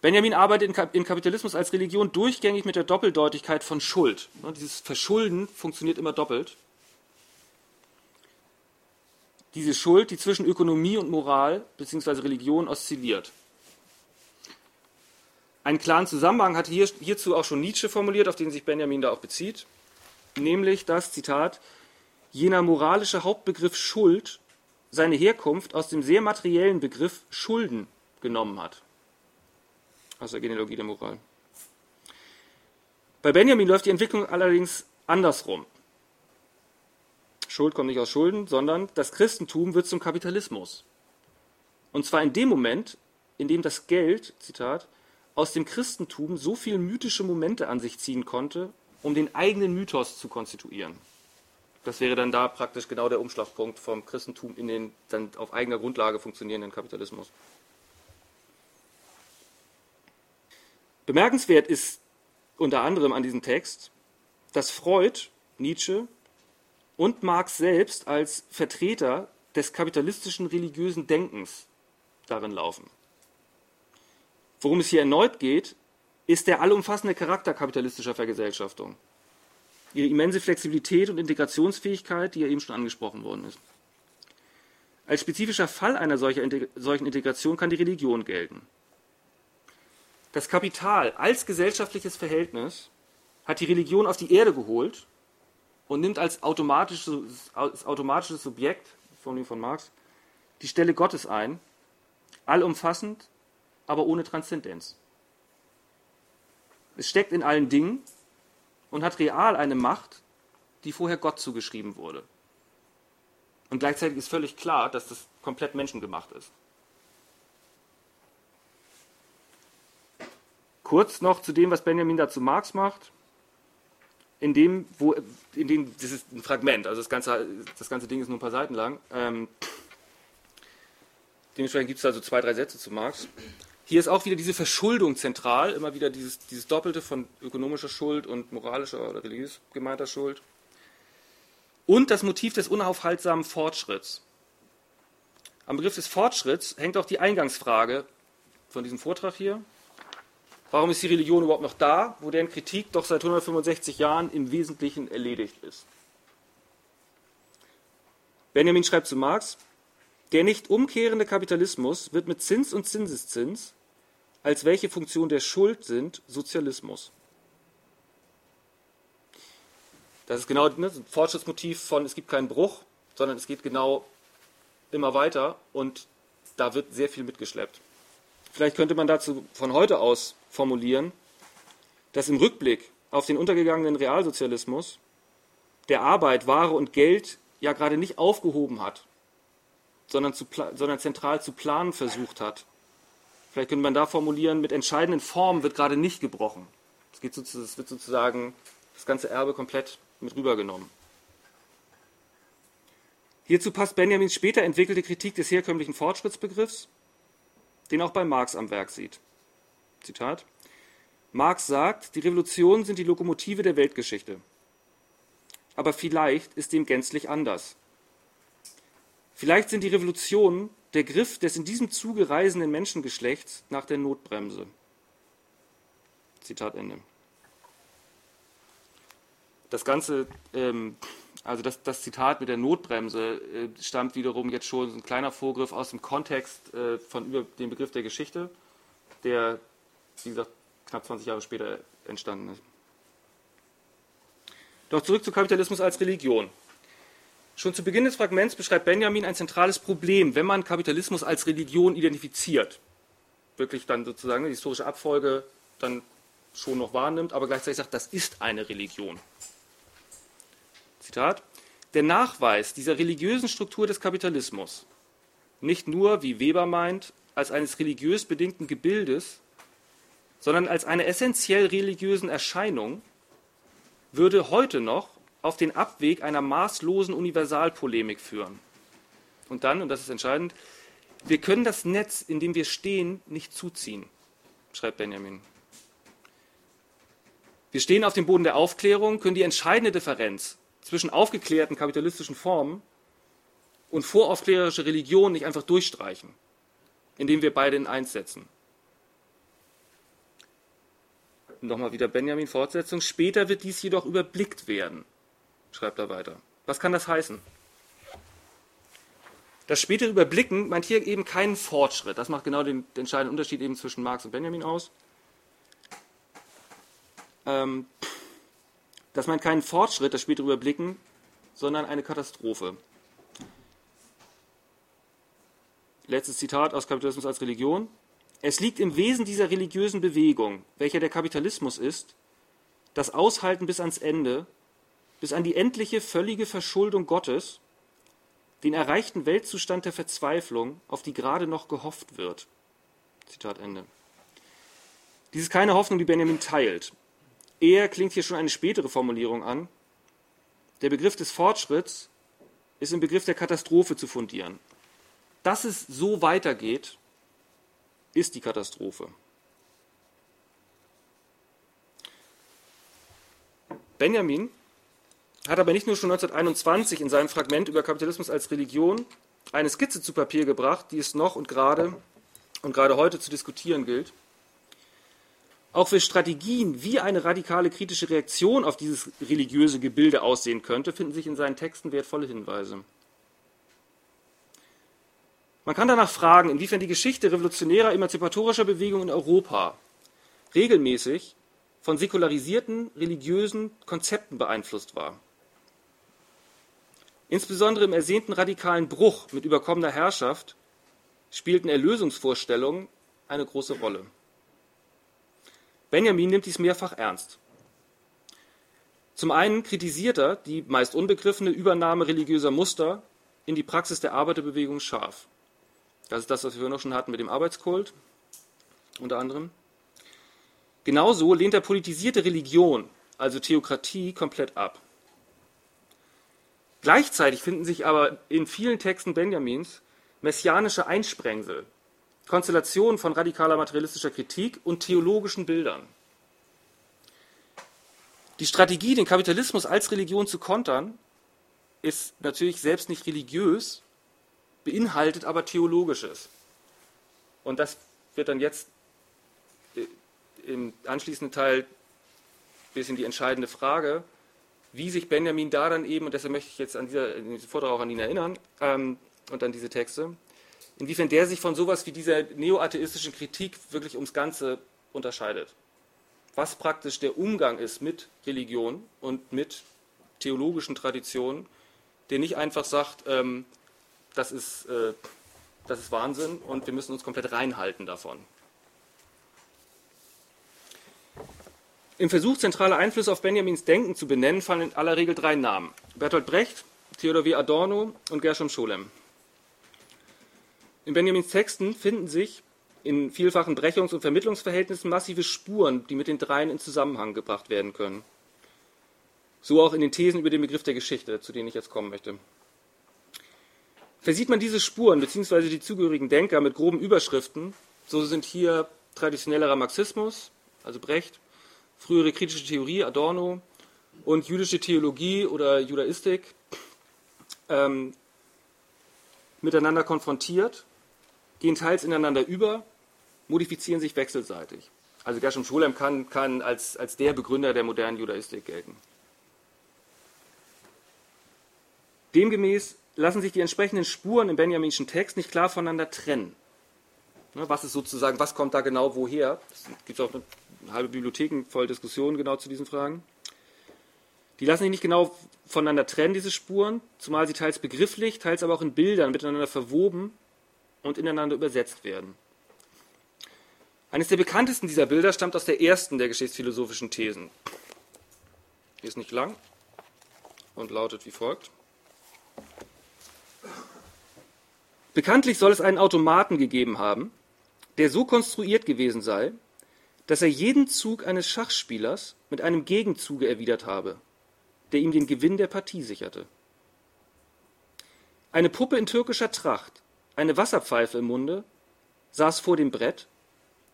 Benjamin arbeitet im Kapitalismus als Religion durchgängig mit der Doppeldeutigkeit von Schuld. Dieses Verschulden funktioniert immer doppelt diese Schuld, die zwischen Ökonomie und Moral bzw. Religion oszilliert. Einen klaren Zusammenhang hat hier, hierzu auch schon Nietzsche formuliert, auf den sich Benjamin da auch bezieht, nämlich dass, Zitat, jener moralische Hauptbegriff Schuld seine Herkunft aus dem sehr materiellen Begriff Schulden genommen hat. Aus der Genealogie der Moral. Bei Benjamin läuft die Entwicklung allerdings andersrum. Schuld kommt nicht aus Schulden, sondern das Christentum wird zum Kapitalismus. Und zwar in dem Moment, in dem das Geld, Zitat, aus dem Christentum so viele mythische Momente an sich ziehen konnte, um den eigenen Mythos zu konstituieren. Das wäre dann da praktisch genau der Umschlagpunkt vom Christentum in den dann auf eigener Grundlage funktionierenden Kapitalismus. Bemerkenswert ist unter anderem an diesem Text, dass Freud Nietzsche und Marx selbst als Vertreter des kapitalistischen religiösen Denkens darin laufen. Worum es hier erneut geht, ist der allumfassende Charakter kapitalistischer Vergesellschaftung. Ihre immense Flexibilität und Integrationsfähigkeit, die ja eben schon angesprochen worden ist. Als spezifischer Fall einer solchen Integration kann die Religion gelten. Das Kapital als gesellschaftliches Verhältnis hat die Religion auf die Erde geholt und nimmt als automatisches, als automatisches Subjekt, Formulierung von Marx, die Stelle Gottes ein, allumfassend, aber ohne Transzendenz. Es steckt in allen Dingen und hat real eine Macht, die vorher Gott zugeschrieben wurde. Und gleichzeitig ist völlig klar, dass das komplett menschengemacht ist. Kurz noch zu dem, was Benjamin dazu Marx macht. In dem, wo, in dem, das ist ein Fragment, also das ganze, das ganze Ding ist nur ein paar Seiten lang. Ähm, dementsprechend gibt es also zwei, drei Sätze zu Marx. Hier ist auch wieder diese Verschuldung zentral, immer wieder dieses, dieses Doppelte von ökonomischer Schuld und moralischer oder religiös gemeinter Schuld. Und das Motiv des unaufhaltsamen Fortschritts. Am Begriff des Fortschritts hängt auch die Eingangsfrage von diesem Vortrag hier. Warum ist die Religion überhaupt noch da, wo deren Kritik doch seit 165 Jahren im Wesentlichen erledigt ist? Benjamin schreibt zu Marx, der nicht umkehrende Kapitalismus wird mit Zins und Zinseszins als welche Funktion der Schuld sind, Sozialismus. Das ist genau ne, ein Fortschrittsmotiv von, es gibt keinen Bruch, sondern es geht genau immer weiter und da wird sehr viel mitgeschleppt. Vielleicht könnte man dazu von heute aus formulieren, dass im Rückblick auf den untergegangenen Realsozialismus der Arbeit, Ware und Geld ja gerade nicht aufgehoben hat, sondern, zu, sondern zentral zu planen versucht hat Vielleicht könnte man da formulieren, mit entscheidenden Formen wird gerade nicht gebrochen. Es, es wird sozusagen das ganze Erbe komplett mit rübergenommen. Hierzu passt Benjamins später entwickelte Kritik des herkömmlichen Fortschrittsbegriffs, den auch bei Marx am Werk sieht. Zitat. Marx sagt, die Revolutionen sind die Lokomotive der Weltgeschichte. Aber vielleicht ist dem gänzlich anders. Vielleicht sind die Revolutionen der Griff des in diesem Zuge reisenden Menschengeschlechts nach der Notbremse. Zitat Ende. Das Ganze, ähm, also das, das, Zitat mit der Notbremse äh, stammt wiederum jetzt schon ein kleiner Vorgriff aus dem Kontext äh, von über dem Begriff der Geschichte, der, wie gesagt, knapp 20 Jahre später entstanden ist. Doch zurück zu Kapitalismus als Religion. Schon zu Beginn des Fragments beschreibt Benjamin ein zentrales Problem, wenn man Kapitalismus als Religion identifiziert. Wirklich dann sozusagen die historische Abfolge dann schon noch wahrnimmt, aber gleichzeitig sagt, das ist eine Religion. Zitat. Der Nachweis dieser religiösen Struktur des Kapitalismus, nicht nur, wie Weber meint, als eines religiös bedingten Gebildes, sondern als einer essentiell religiösen Erscheinung, würde heute noch auf den Abweg einer maßlosen Universalpolemik führen. Und dann, und das ist entscheidend, wir können das Netz, in dem wir stehen, nicht zuziehen, schreibt Benjamin. Wir stehen auf dem Boden der Aufklärung, können die entscheidende Differenz zwischen aufgeklärten kapitalistischen Formen und voraufklärerischer Religion nicht einfach durchstreichen, indem wir beide in eins setzen. Nochmal wieder Benjamin Fortsetzung. Später wird dies jedoch überblickt werden schreibt er weiter. Was kann das heißen? Das spätere Überblicken meint hier eben keinen Fortschritt. Das macht genau den, den entscheidenden Unterschied eben zwischen Marx und Benjamin aus. Ähm, das meint keinen Fortschritt, das spätere Überblicken, sondern eine Katastrophe. Letztes Zitat aus Kapitalismus als Religion. Es liegt im Wesen dieser religiösen Bewegung, welcher der Kapitalismus ist, das Aushalten bis ans Ende bis an die endliche völlige Verschuldung Gottes, den erreichten Weltzustand der Verzweiflung, auf die gerade noch gehofft wird. Zitat Ende. Dies ist keine Hoffnung, die Benjamin teilt. Eher klingt hier schon eine spätere Formulierung an. Der Begriff des Fortschritts ist im Begriff der Katastrophe zu fundieren. Dass es so weitergeht, ist die Katastrophe. Benjamin hat aber nicht nur schon 1921 in seinem Fragment über Kapitalismus als Religion eine Skizze zu Papier gebracht, die es noch und gerade und gerade heute zu diskutieren gilt. Auch für Strategien, wie eine radikale kritische Reaktion auf dieses religiöse Gebilde aussehen könnte, finden sich in seinen Texten wertvolle Hinweise. Man kann danach fragen, inwiefern die Geschichte revolutionärer emanzipatorischer Bewegungen in Europa regelmäßig von säkularisierten religiösen Konzepten beeinflusst war. Insbesondere im ersehnten radikalen Bruch mit überkommener Herrschaft spielten Erlösungsvorstellungen eine große Rolle. Benjamin nimmt dies mehrfach ernst. Zum einen kritisiert er die meist unbegriffene Übernahme religiöser Muster in die Praxis der Arbeiterbewegung scharf. Das ist das, was wir noch schon hatten mit dem Arbeitskult, unter anderem. Genauso lehnt er politisierte Religion, also Theokratie, komplett ab. Gleichzeitig finden sich aber in vielen Texten Benjamins messianische Einsprengsel, Konstellationen von radikaler materialistischer Kritik und theologischen Bildern. Die Strategie, den Kapitalismus als Religion zu kontern, ist natürlich selbst nicht religiös, beinhaltet aber Theologisches. Und das wird dann jetzt äh, im anschließenden Teil ein bisschen die entscheidende Frage, wie sich Benjamin da dann eben, und deshalb möchte ich jetzt an dieser, in diesem Vortrag auch an ihn erinnern, ähm, und an diese Texte, inwiefern der sich von sowas wie dieser neoatheistischen Kritik wirklich ums Ganze unterscheidet. Was praktisch der Umgang ist mit Religion und mit theologischen Traditionen, der nicht einfach sagt, ähm, das ist, äh, das ist Wahnsinn und wir müssen uns komplett reinhalten davon. Im Versuch, zentrale Einflüsse auf Benjamins Denken zu benennen, fallen in aller Regel drei Namen. Bertolt Brecht, Theodor W. Adorno und Gershom Scholem. In Benjamins Texten finden sich in vielfachen Brechungs- und Vermittlungsverhältnissen massive Spuren, die mit den dreien in Zusammenhang gebracht werden können. So auch in den Thesen über den Begriff der Geschichte, zu denen ich jetzt kommen möchte. Versieht man diese Spuren bzw. die zugehörigen Denker mit groben Überschriften, so sind hier traditionellerer Marxismus, also Brecht, frühere kritische Theorie, Adorno und jüdische Theologie oder Judaistik ähm, miteinander konfrontiert, gehen teils ineinander über, modifizieren sich wechselseitig. Also Gershom Scholem kann, kann als, als der Begründer der modernen Judaistik gelten. Demgemäß lassen sich die entsprechenden Spuren im Benjaminschen Text nicht klar voneinander trennen. Ne, was ist sozusagen, was kommt da genau woher? Es gibt auch eine halbe Bibliotheken voll Diskussionen genau zu diesen Fragen. Die lassen sich nicht genau voneinander trennen, diese Spuren, zumal sie teils begrifflich, teils aber auch in Bildern miteinander verwoben und ineinander übersetzt werden. Eines der bekanntesten dieser Bilder stammt aus der ersten der geschichtsphilosophischen Thesen. Die ist nicht lang und lautet wie folgt. Bekanntlich soll es einen Automaten gegeben haben, der so konstruiert gewesen sei, dass er jeden Zug eines Schachspielers mit einem Gegenzuge erwidert habe, der ihm den Gewinn der Partie sicherte. Eine Puppe in türkischer Tracht, eine Wasserpfeife im Munde, saß vor dem Brett,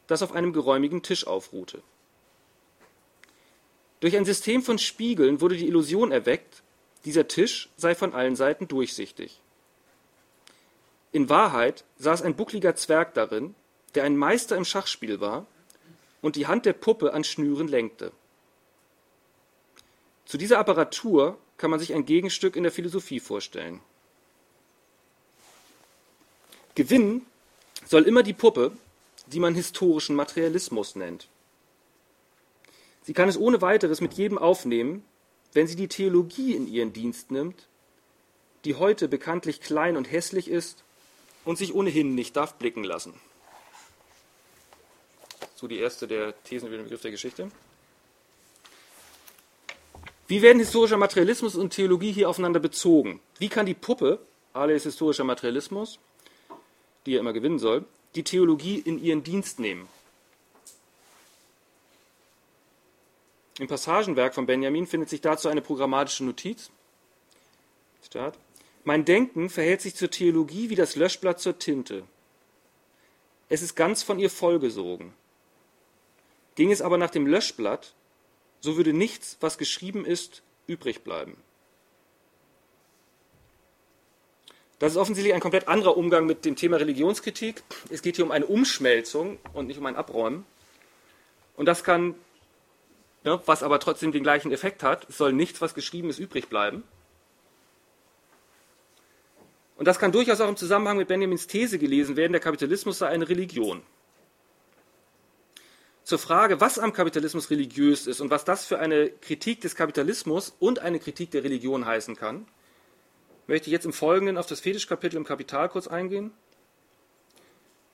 das auf einem geräumigen Tisch aufruhte. Durch ein System von Spiegeln wurde die Illusion erweckt, dieser Tisch sei von allen Seiten durchsichtig. In Wahrheit saß ein buckliger Zwerg darin, der ein Meister im Schachspiel war und die Hand der Puppe an Schnüren lenkte. Zu dieser Apparatur kann man sich ein Gegenstück in der Philosophie vorstellen. Gewinnen soll immer die Puppe, die man historischen Materialismus nennt. Sie kann es ohne weiteres mit jedem aufnehmen, wenn sie die Theologie in ihren Dienst nimmt, die heute bekanntlich klein und hässlich ist und sich ohnehin nicht darf blicken lassen. So die erste der Thesen über den Begriff der Geschichte. Wie werden historischer Materialismus und Theologie hier aufeinander bezogen? Wie kann die Puppe, alias historischer Materialismus, die er immer gewinnen soll, die Theologie in ihren Dienst nehmen? Im Passagenwerk von Benjamin findet sich dazu eine programmatische Notiz. Start. Mein Denken verhält sich zur Theologie wie das Löschblatt zur Tinte. Es ist ganz von ihr vollgesogen. Ging es aber nach dem Löschblatt, so würde nichts, was geschrieben ist, übrig bleiben. Das ist offensichtlich ein komplett anderer Umgang mit dem Thema Religionskritik. Es geht hier um eine Umschmelzung und nicht um ein Abräumen. Und das kann, ja, was aber trotzdem den gleichen Effekt hat, es soll nichts, was geschrieben ist, übrig bleiben. Und das kann durchaus auch im Zusammenhang mit Benjamins These gelesen werden, der Kapitalismus sei eine Religion. Zur Frage, was am Kapitalismus religiös ist und was das für eine Kritik des Kapitalismus und eine Kritik der Religion heißen kann, möchte ich jetzt im Folgenden auf das Fetischkapitel im Kapital kurz eingehen.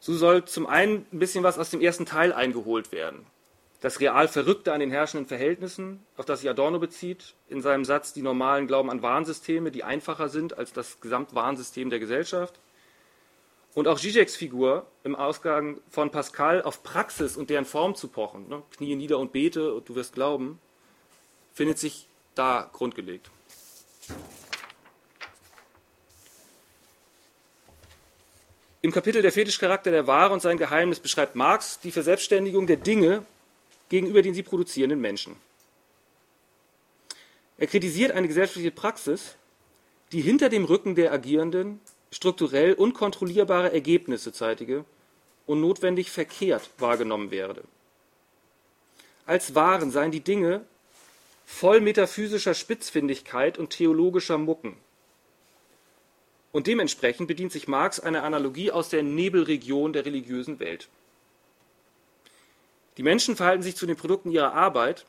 So soll zum einen ein bisschen was aus dem ersten Teil eingeholt werden. Das real Verrückte an den herrschenden Verhältnissen, auf das sich Adorno bezieht, in seinem Satz, die Normalen glauben an Warnsysteme, die einfacher sind als das Gesamtwarnsystem der Gesellschaft. Und auch Zizeks Figur im Ausgang von Pascal auf Praxis und deren Form zu pochen, ne? knie nieder und bete und du wirst glauben, findet sich da grundgelegt. Im Kapitel Der Fetischcharakter der Ware und sein Geheimnis beschreibt Marx die Verselbstständigung der Dinge gegenüber den sie produzierenden Menschen. Er kritisiert eine gesellschaftliche Praxis, die hinter dem Rücken der Agierenden strukturell unkontrollierbare Ergebnisse zeitige und notwendig verkehrt wahrgenommen werde. Als Waren seien die Dinge voll metaphysischer Spitzfindigkeit und theologischer Mucken. Und dementsprechend bedient sich Marx einer Analogie aus der Nebelregion der religiösen Welt. Die Menschen verhalten sich zu den Produkten ihrer Arbeit,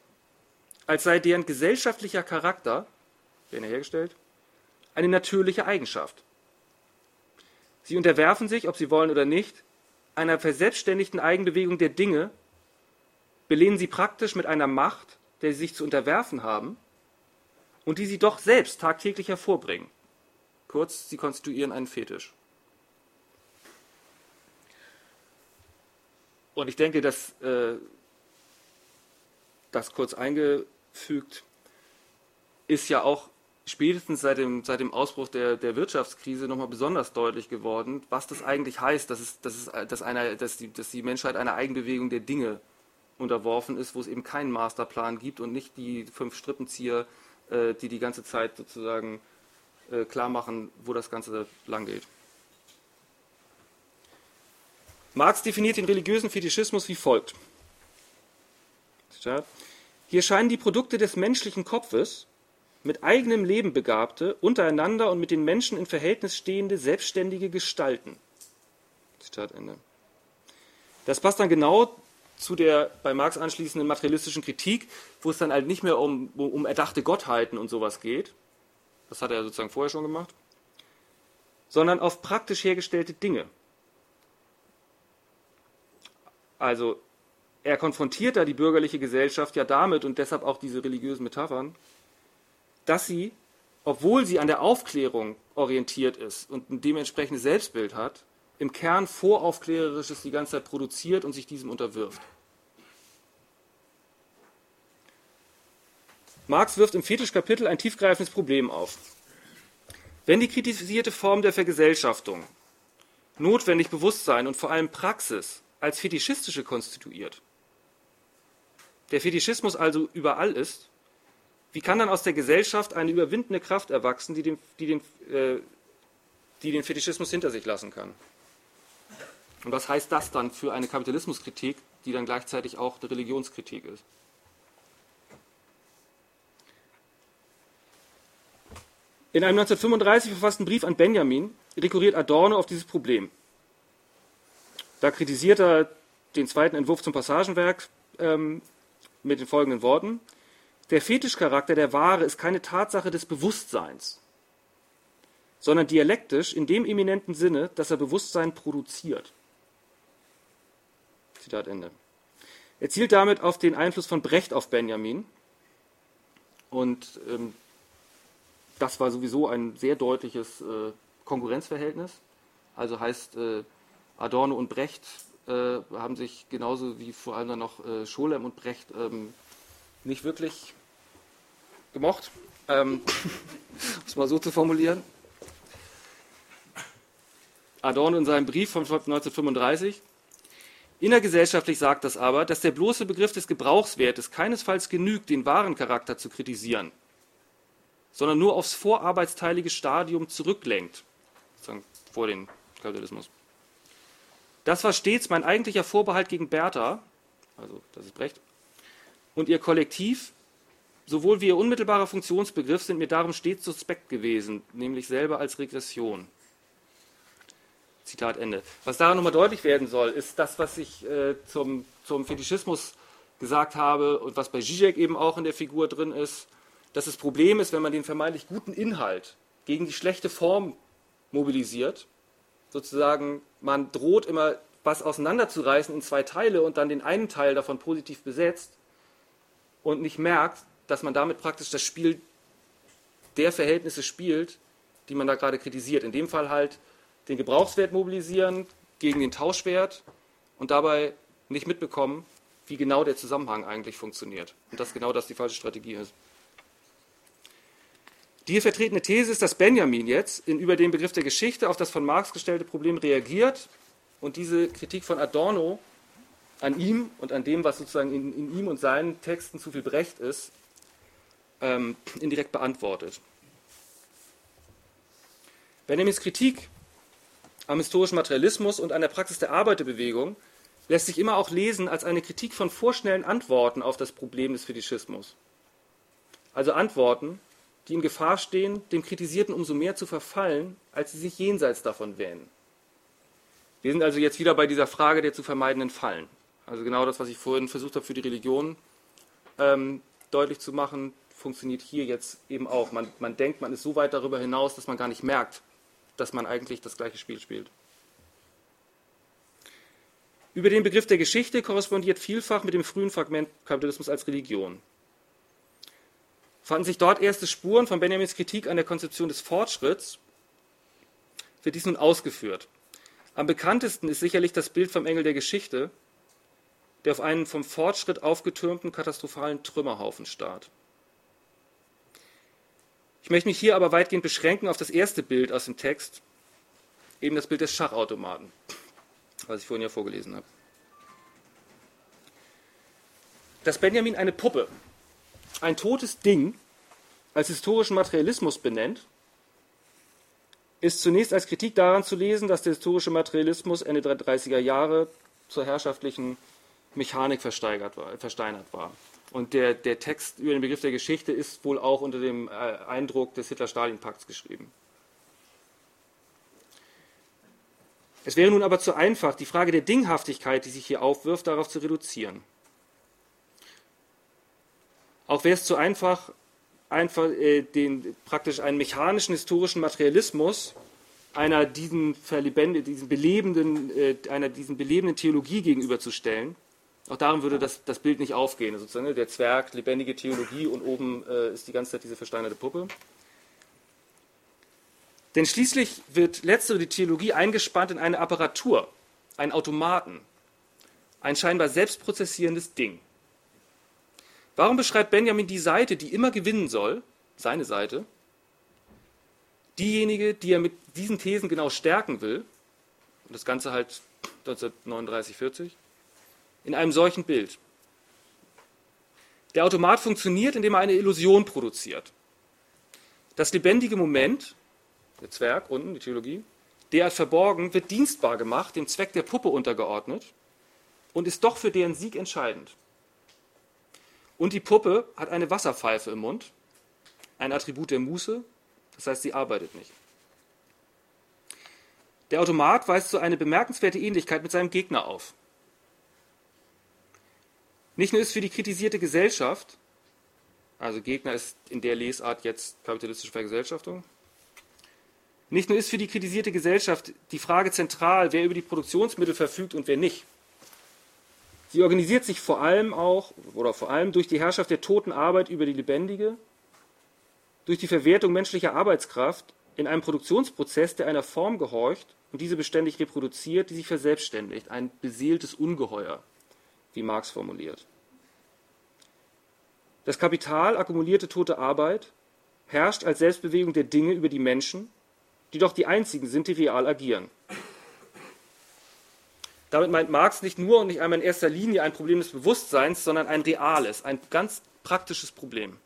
als sei deren gesellschaftlicher Charakter, wenn er hergestellt, eine natürliche Eigenschaft. Sie unterwerfen sich, ob sie wollen oder nicht, einer verselbstständigten Eigenbewegung der Dinge, belehnen sie praktisch mit einer Macht, der sie sich zu unterwerfen haben und die sie doch selbst tagtäglich hervorbringen. Kurz, sie konstituieren einen Fetisch. Und ich denke, dass äh, das kurz eingefügt ist ja auch spätestens seit dem, seit dem Ausbruch der, der Wirtschaftskrise nochmal besonders deutlich geworden, was das eigentlich heißt, dass, es, dass, es, dass, einer, dass, die, dass die Menschheit einer Eigenbewegung der Dinge unterworfen ist, wo es eben keinen Masterplan gibt und nicht die fünf Strippenzieher, äh, die die ganze Zeit sozusagen äh, klar machen, wo das Ganze lang geht. Marx definiert den religiösen Fetischismus wie folgt. Hier scheinen die Produkte des menschlichen Kopfes mit eigenem Leben begabte, untereinander und mit den Menschen in Verhältnis stehende, selbstständige Gestalten. Zitat Ende. Das passt dann genau zu der bei Marx anschließenden materialistischen Kritik, wo es dann halt nicht mehr um, um erdachte Gottheiten und sowas geht. Das hat er sozusagen vorher schon gemacht. Sondern auf praktisch hergestellte Dinge. Also er konfrontiert da die bürgerliche Gesellschaft ja damit und deshalb auch diese religiösen Metaphern, dass sie, obwohl sie an der Aufklärung orientiert ist und ein dementsprechendes Selbstbild hat, im Kern voraufklärerisches die ganze Zeit produziert und sich diesem unterwirft. Marx wirft im Fetischkapitel ein tiefgreifendes Problem auf. Wenn die kritisierte Form der Vergesellschaftung notwendig Bewusstsein und vor allem Praxis als fetischistische konstituiert, der Fetischismus also überall ist, wie kann dann aus der Gesellschaft eine überwindende Kraft erwachsen, die den, die den, äh, die den Fetischismus hinter sich lassen kann? Und was heißt das dann für eine Kapitalismuskritik, die dann gleichzeitig auch eine Religionskritik ist? In einem 1935 verfassten Brief an Benjamin rekurriert Adorno auf dieses Problem. Da kritisiert er den zweiten Entwurf zum Passagenwerk ähm, mit den folgenden Worten. Der Fetischcharakter der Ware ist keine Tatsache des Bewusstseins, sondern dialektisch in dem eminenten Sinne, dass er Bewusstsein produziert. Zitat Ende. Er zielt damit auf den Einfluss von Brecht auf Benjamin. Und ähm, das war sowieso ein sehr deutliches äh, Konkurrenzverhältnis. Also heißt, äh, Adorno und Brecht äh, haben sich genauso wie vor allem dann noch äh, Scholem und Brecht ähm, nicht wirklich gemocht, ähm, [laughs] um es mal so zu formulieren. Adorno in seinem Brief von 1935 Innergesellschaftlich sagt das aber, dass der bloße Begriff des Gebrauchswertes keinesfalls genügt, den wahren Charakter zu kritisieren, sondern nur aufs vorarbeitsteilige Stadium zurücklenkt, sozusagen vor dem Kapitalismus. Das war stets mein eigentlicher Vorbehalt gegen Bertha, also das ist Brecht, und ihr Kollektiv, sowohl wie ihr unmittelbarer Funktionsbegriff, sind mir darum stets suspekt gewesen, nämlich selber als Regression. Zitat Ende. Was daran nochmal deutlich werden soll, ist das, was ich äh, zum, zum Fetischismus gesagt habe und was bei Zizek eben auch in der Figur drin ist, dass das Problem ist, wenn man den vermeintlich guten Inhalt gegen die schlechte Form mobilisiert, sozusagen, man droht immer was auseinanderzureißen in zwei Teile und dann den einen Teil davon positiv besetzt und nicht merkt, dass man damit praktisch das Spiel der Verhältnisse spielt, die man da gerade kritisiert. In dem Fall halt den Gebrauchswert mobilisieren gegen den Tauschwert und dabei nicht mitbekommen, wie genau der Zusammenhang eigentlich funktioniert. Und dass genau das die falsche Strategie ist. Die hier vertretene These ist, dass Benjamin jetzt in, über den Begriff der Geschichte auf das von Marx gestellte Problem reagiert und diese Kritik von Adorno an ihm und an dem, was sozusagen in, in ihm und seinen Texten zu viel Brecht ist, ähm, indirekt beantwortet. Benjamins Kritik am historischen Materialismus und an der Praxis der Arbeiterbewegung lässt sich immer auch lesen als eine Kritik von vorschnellen Antworten auf das Problem des Fetischismus. Also Antworten, die in Gefahr stehen, dem Kritisierten umso mehr zu verfallen, als sie sich jenseits davon wähnen. Wir sind also jetzt wieder bei dieser Frage der zu vermeidenden Fallen. Also genau das, was ich vorhin versucht habe für die Religion ähm, deutlich zu machen, funktioniert hier jetzt eben auch. Man, man denkt, man ist so weit darüber hinaus, dass man gar nicht merkt, dass man eigentlich das gleiche Spiel spielt. Über den Begriff der Geschichte korrespondiert vielfach mit dem frühen Fragment Kapitalismus als Religion fanden sich dort erste Spuren von Benjamins Kritik an der Konzeption des Fortschritts, wird dies nun ausgeführt. Am bekanntesten ist sicherlich das Bild vom Engel der Geschichte, der auf einen vom Fortschritt aufgetürmten katastrophalen Trümmerhaufen starrt. Ich möchte mich hier aber weitgehend beschränken auf das erste Bild aus dem Text, eben das Bild des Schachautomaten, was ich vorhin ja vorgelesen habe. Dass Benjamin eine Puppe ein totes Ding als historischen Materialismus benennt, ist zunächst als Kritik daran zu lesen, dass der historische Materialismus Ende der 30er Jahre zur herrschaftlichen Mechanik war, versteinert war. Und der, der, Text über den Begriff der Geschichte ist wohl auch unter dem äh, Eindruck des Hitler-Stalin-Pakts geschrieben. Es wäre nun aber zu einfach, die Frage der Dinghaftigkeit, die sich hier aufwirft, darauf zu reduzieren. Auch wäre es zu einfach, einfach äh, den, praktisch einen mechanischen historischen Materialismus einer diesen, diesen belebenden, äh, einer diesen belebenden Theologie gegenüberzustellen. Auch darum würde das, das Bild nicht aufgehen. Also sozusagen der Zwerg, lebendige Theologie und oben äh, ist die ganze Zeit diese versteinerte Puppe. Denn schließlich wird letztere die Theologie eingespannt in eine Apparatur, einen Automaten, ein scheinbar selbstprozessierendes Ding. Warum beschreibt Benjamin die Seite, die immer gewinnen soll, seine Seite, diejenige, die er mit diesen Thesen genau stärken will, und das Ganze halt 1939, 40, in einem solchen Bild? Der Automat funktioniert, indem er eine Illusion produziert. Das lebendige Moment, der Zwerg unten, die Theologie, der als verborgen, wird dienstbar gemacht, dem Zweck der Puppe untergeordnet und ist doch für deren Sieg entscheidend. Und die Puppe hat eine Wasserpfeife im Mund, ein Attribut der Muße, das heißt, sie arbeitet nicht. Der Automat weist so eine bemerkenswerte Ähnlichkeit mit seinem Gegner auf. Nicht nur ist für die kritisierte Gesellschaft, also Gegner ist in der Lesart jetzt kapitalistische Vergesellschaftung, nicht nur ist für die kritisierte Gesellschaft die Frage zentral, wer über die Produktionsmittel verfügt und wer nicht. Sie organisiert sich vor allem auch oder vor allem durch die Herrschaft der toten Arbeit über die lebendige, durch die Verwertung menschlicher Arbeitskraft in einem Produktionsprozess, der einer Form gehorcht und diese beständig reproduziert, die sich verselbstständigt, ein beseeltes Ungeheuer, wie Marx formuliert. Das Kapital, akkumulierte tote Arbeit, herrscht als Selbstbewegung der Dinge über die Menschen, die doch die einzigen sind, die real agieren. Damit meint Marx nicht nur und nicht einmal in erster Linie ein Problem des Bewusstseins, sondern ein reales, ein ganz praktisches Problem.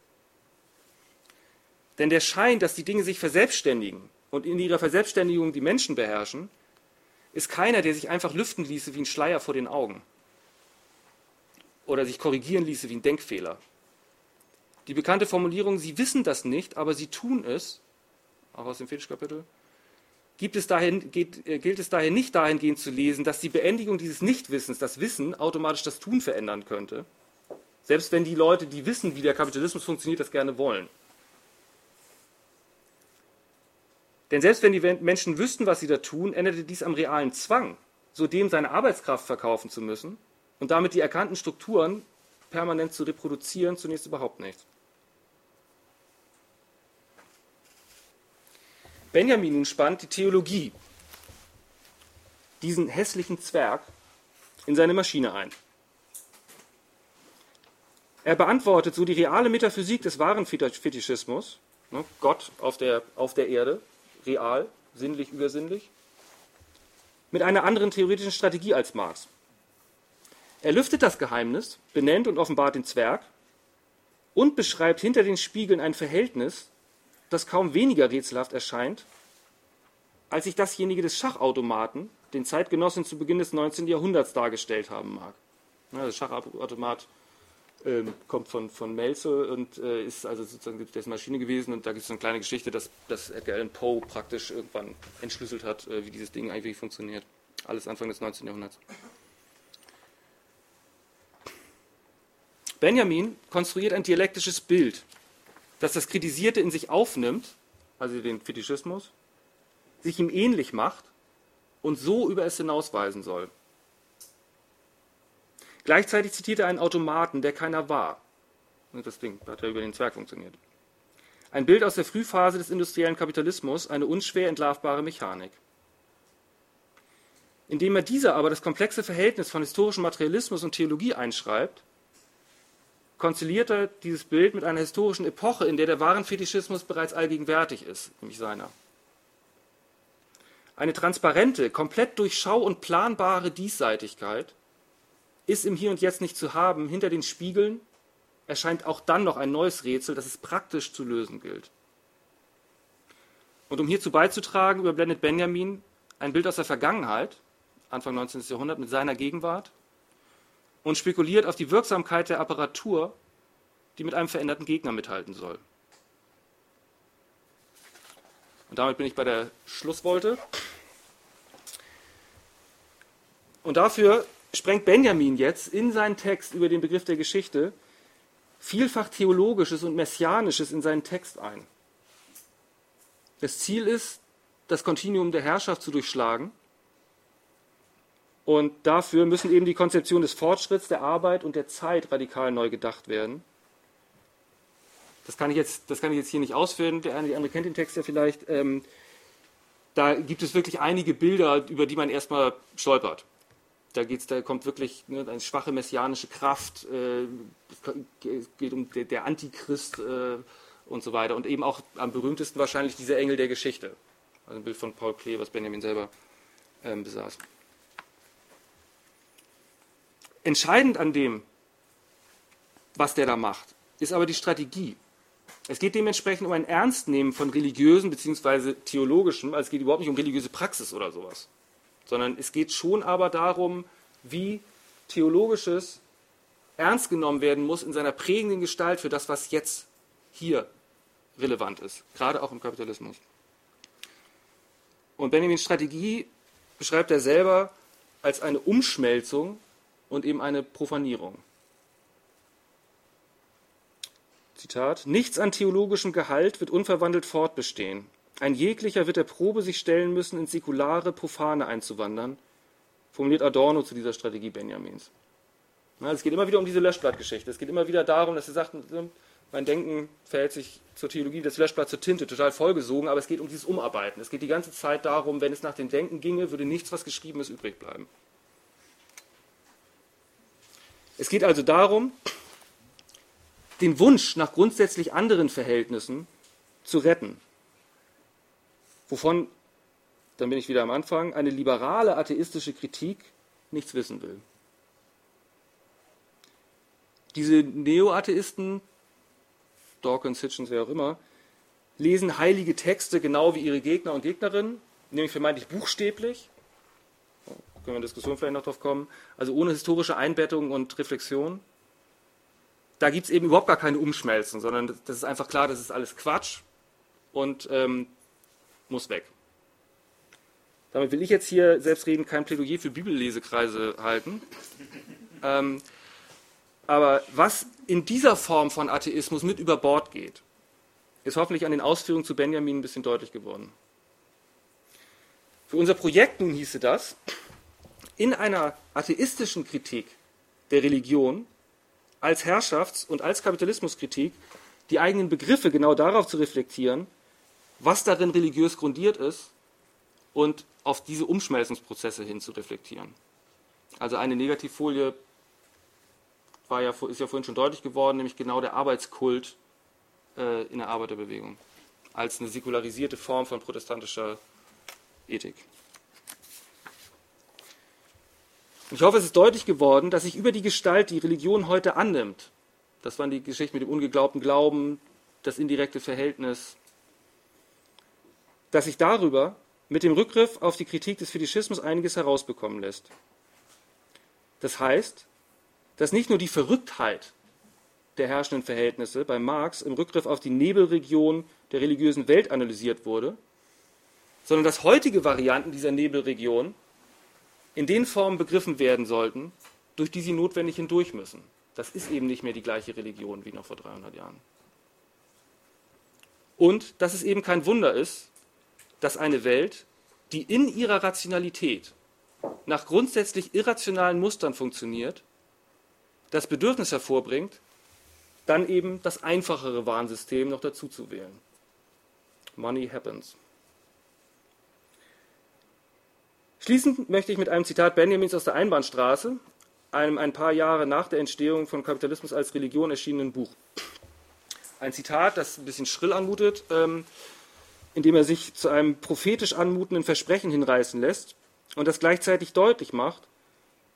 Denn der Schein, dass die Dinge sich verselbstständigen, und in ihrer Verselbstständigung die Menschen beherrschen, ist keiner, der sich einfach lüften ließe wie ein Schleier vor den Augen oder sich korrigieren ließe wie ein Denkfehler. Die bekannte Formulierung, Sie wissen das nicht, aber Sie tun es, auch aus dem Fetischkapitel, gibt es dahin, geht, äh, gilt es daher nicht dahingehend zu lesen, dass die Beendigung dieses Nichtwissens, das Wissen, automatisch das Tun verändern könnte. Selbst wenn die Leute, die wissen, wie der Kapitalismus funktioniert, das gerne wollen. Denn selbst wenn die Menschen wüssten, was sie da tun, änderte dies am realen Zwang, so dem seine Arbeitskraft verkaufen zu müssen und damit die erkannten Strukturen permanent zu reproduzieren, zunächst überhaupt nichts. Benjamin nun spannt die Theologie, diesen hässlichen Zwerg, in seine Maschine ein. Er beantwortet so die reale Metaphysik des wahren Fetischismus, ne, Gott auf der, auf der Erde, real, sinnlich, übersinnlich, mit einer anderen theoretischen Strategie als Marx. Er lüftet das Geheimnis, benennt und offenbart den Zwerg und beschreibt hinter den Spiegeln ein Verhältnis, das kaum weniger rätselhaft erscheint, als sich dasjenige des Schachautomaten, den Zeitgenossen zu Beginn des 19. Jahrhunderts dargestellt haben mag. Ja, der Schachautomat äh, kommt von, von Melze und äh, ist also sozusagen dessen Maschine gewesen und da gibt es eine kleine Geschichte, dass, dass Edgar Allan Poe praktisch irgendwann entschlüsselt hat, äh, wie dieses Ding eigentlich funktioniert. Alles Anfang des 19. Jahrhunderts. Benjamin konstruiert ein dialektisches Bild dass das Kritisierte in sich aufnimmt, also den Fetischismus, sich ihm ähnlich macht und so über es hinausweisen soll. Gleichzeitig zitiert er einen Automaten, der keiner war. Das Ding hat ja über den Zwerg funktioniert. Ein Bild aus der Frühphase des industriellen Kapitalismus, eine unschwer entlarvbare Mechanik. Indem er dieser aber das komplexe Verhältnis von historischem Materialismus und Theologie einschreibt, konziliert er dieses Bild mit einer historischen Epoche, in der der Warenfetischismus bereits allgegenwärtig ist, nämlich seiner. Eine transparente, komplett durchschau- und planbare Diesseitigkeit ist im Hier und Jetzt nicht zu haben. Hinter den Spiegeln erscheint auch dann noch ein neues Rätsel, das es praktisch zu lösen gilt. Und um hierzu beizutragen, überblendet Benjamin ein Bild aus der Vergangenheit, Anfang 19. Jahrhundert, mit seiner Gegenwart und spekuliert auf die Wirksamkeit der Apparatur, die mit einem veränderten Gegner mithalten soll. Und damit bin ich bei der Schlusswolte. Und dafür sprengt Benjamin jetzt in seinen Text über den Begriff der Geschichte vielfach Theologisches und Messianisches in seinen Text ein. Das Ziel ist, das Kontinuum der Herrschaft zu durchschlagen und dafür müssen eben die Konzeption des Fortschritts, der Arbeit und der Zeit radikal neu gedacht werden. Das kann ich jetzt, das kann ich jetzt hier nicht ausführen. Der eine, die andere kennt den Text ja vielleicht. Ähm, da gibt es wirklich einige Bilder, über die man erstmal stolpert. Da, geht's, da kommt wirklich ne, eine schwache messianische Kraft. Äh, es geht um der, der Antichrist äh, und so weiter. Und eben auch am berühmtesten wahrscheinlich dieser Engel der Geschichte. Also ein Bild von Paul Klee, was Benjamin selber ähm, besaß. Entscheidend an dem, was der da macht, ist aber die Strategie. Es geht dementsprechend um ein Ernstnehmen von religiösen bzw. theologischem, also es geht überhaupt nicht um religiöse Praxis oder sowas, sondern es geht schon aber darum, wie theologisches ernst genommen werden muss in seiner prägenden Gestalt für das, was jetzt hier relevant ist, gerade auch im Kapitalismus. Und Benjamins Strategie beschreibt er selber als eine Umschmelzung und eben eine Profanierung. Zitat, nichts an theologischem Gehalt wird unverwandelt fortbestehen. Ein jeglicher wird der Probe sich stellen müssen, ins säkulare, profane einzuwandern, formuliert Adorno zu dieser Strategie Benjamins. Ja, es geht immer wieder um diese Löschblattgeschichte. Es geht immer wieder darum, dass er sagt, mein Denken verhält sich zur Theologie das Löschblatt zur Tinte, total vollgesogen, aber es geht um dieses Umarbeiten. Es geht die ganze Zeit darum, wenn es nach dem Denken ginge, würde nichts, was geschrieben ist, übrig bleiben. Es geht also darum, den Wunsch nach grundsätzlich anderen Verhältnissen zu retten, wovon, dann bin ich wieder am Anfang, eine liberale atheistische Kritik nichts wissen will. Diese Neo-Atheisten, Dawkins, Hitchens, wer auch immer, lesen heilige Texte genau wie ihre Gegner und Gegnerinnen, nämlich vermeintlich buchstäblich. Können wir in Diskussion vielleicht noch drauf kommen. Also ohne historische Einbettung und Reflexion. Da gibt es eben überhaupt gar keine Umschmelzen, sondern das ist einfach klar, das ist alles Quatsch und ähm, muss weg. Damit will ich jetzt hier selbstredend kein Plädoyer für Bibellesekreise halten. Ähm, aber was in dieser Form von Atheismus mit über Bord geht, ist hoffentlich an den Ausführungen zu Benjamin ein bisschen deutlich geworden. Für unser Projekt nun hieße das, in einer atheistischen Kritik der Religion als Herrschafts- und als Kapitalismuskritik die eigenen Begriffe genau darauf zu reflektieren, was darin religiös grundiert ist und auf diese Umschmelzungsprozesse hin zu reflektieren. Also eine Negativfolie war ja, ist ja vorhin schon deutlich geworden, nämlich genau der Arbeitskult äh, in der Arbeiterbewegung als eine säkularisierte Form von protestantischer Ethik. Ich hoffe, es ist deutlich geworden, dass sich über die Gestalt, die Religion heute annimmt, das waren die Geschichten mit dem ungeglaubten Glauben, das indirekte Verhältnis, dass sich darüber mit dem Rückgriff auf die Kritik des Fetischismus einiges herausbekommen lässt. Das heißt, dass nicht nur die Verrücktheit der herrschenden Verhältnisse bei Marx im Rückgriff auf die Nebelregion der religiösen Welt analysiert wurde, sondern dass heutige Varianten dieser Nebelregion in den Formen begriffen werden sollten, durch die sie notwendig hindurch müssen. Das ist eben nicht mehr die gleiche Religion wie noch vor 300 Jahren. Und dass es eben kein Wunder ist, dass eine Welt, die in ihrer Rationalität nach grundsätzlich irrationalen Mustern funktioniert, das Bedürfnis hervorbringt, dann eben das einfachere Warnsystem noch dazu zu wählen. Money happens. Schließend möchte ich mit einem Zitat Benjamins aus der Einbahnstraße, einem ein paar Jahre nach der Entstehung von Kapitalismus als Religion erschienenen Buch. Ein Zitat, das ein bisschen schrill anmutet, ähm, indem er sich zu einem prophetisch anmutenden Versprechen hinreißen lässt und das gleichzeitig deutlich macht,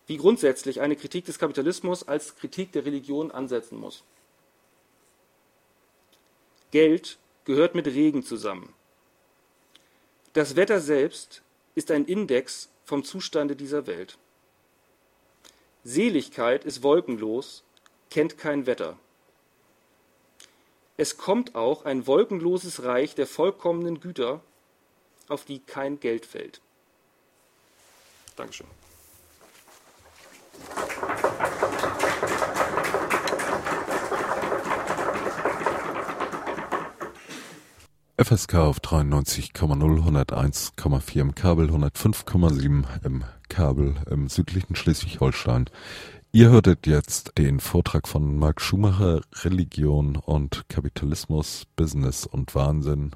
wie grundsätzlich eine Kritik des Kapitalismus als Kritik der Religion ansetzen muss. Geld gehört mit Regen zusammen. Das Wetter selbst ist ein Index vom Zustande dieser Welt. Seligkeit ist wolkenlos, kennt kein Wetter. Es kommt auch ein wolkenloses Reich der vollkommenen Güter, auf die kein Geld fällt. Dankeschön. FSK auf 93,0, 101,4 im Kabel, 105,7 im Kabel im südlichen Schleswig-Holstein. Ihr hörtet jetzt den Vortrag von Marc Schumacher, Religion und Kapitalismus, Business und Wahnsinn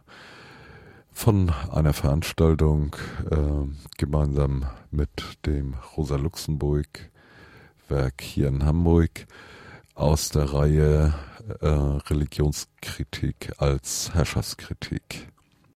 von einer Veranstaltung äh, gemeinsam mit dem Rosa Luxemburg Werk hier in Hamburg aus der Reihe äh, Religionskritik als Herrschaftskritik.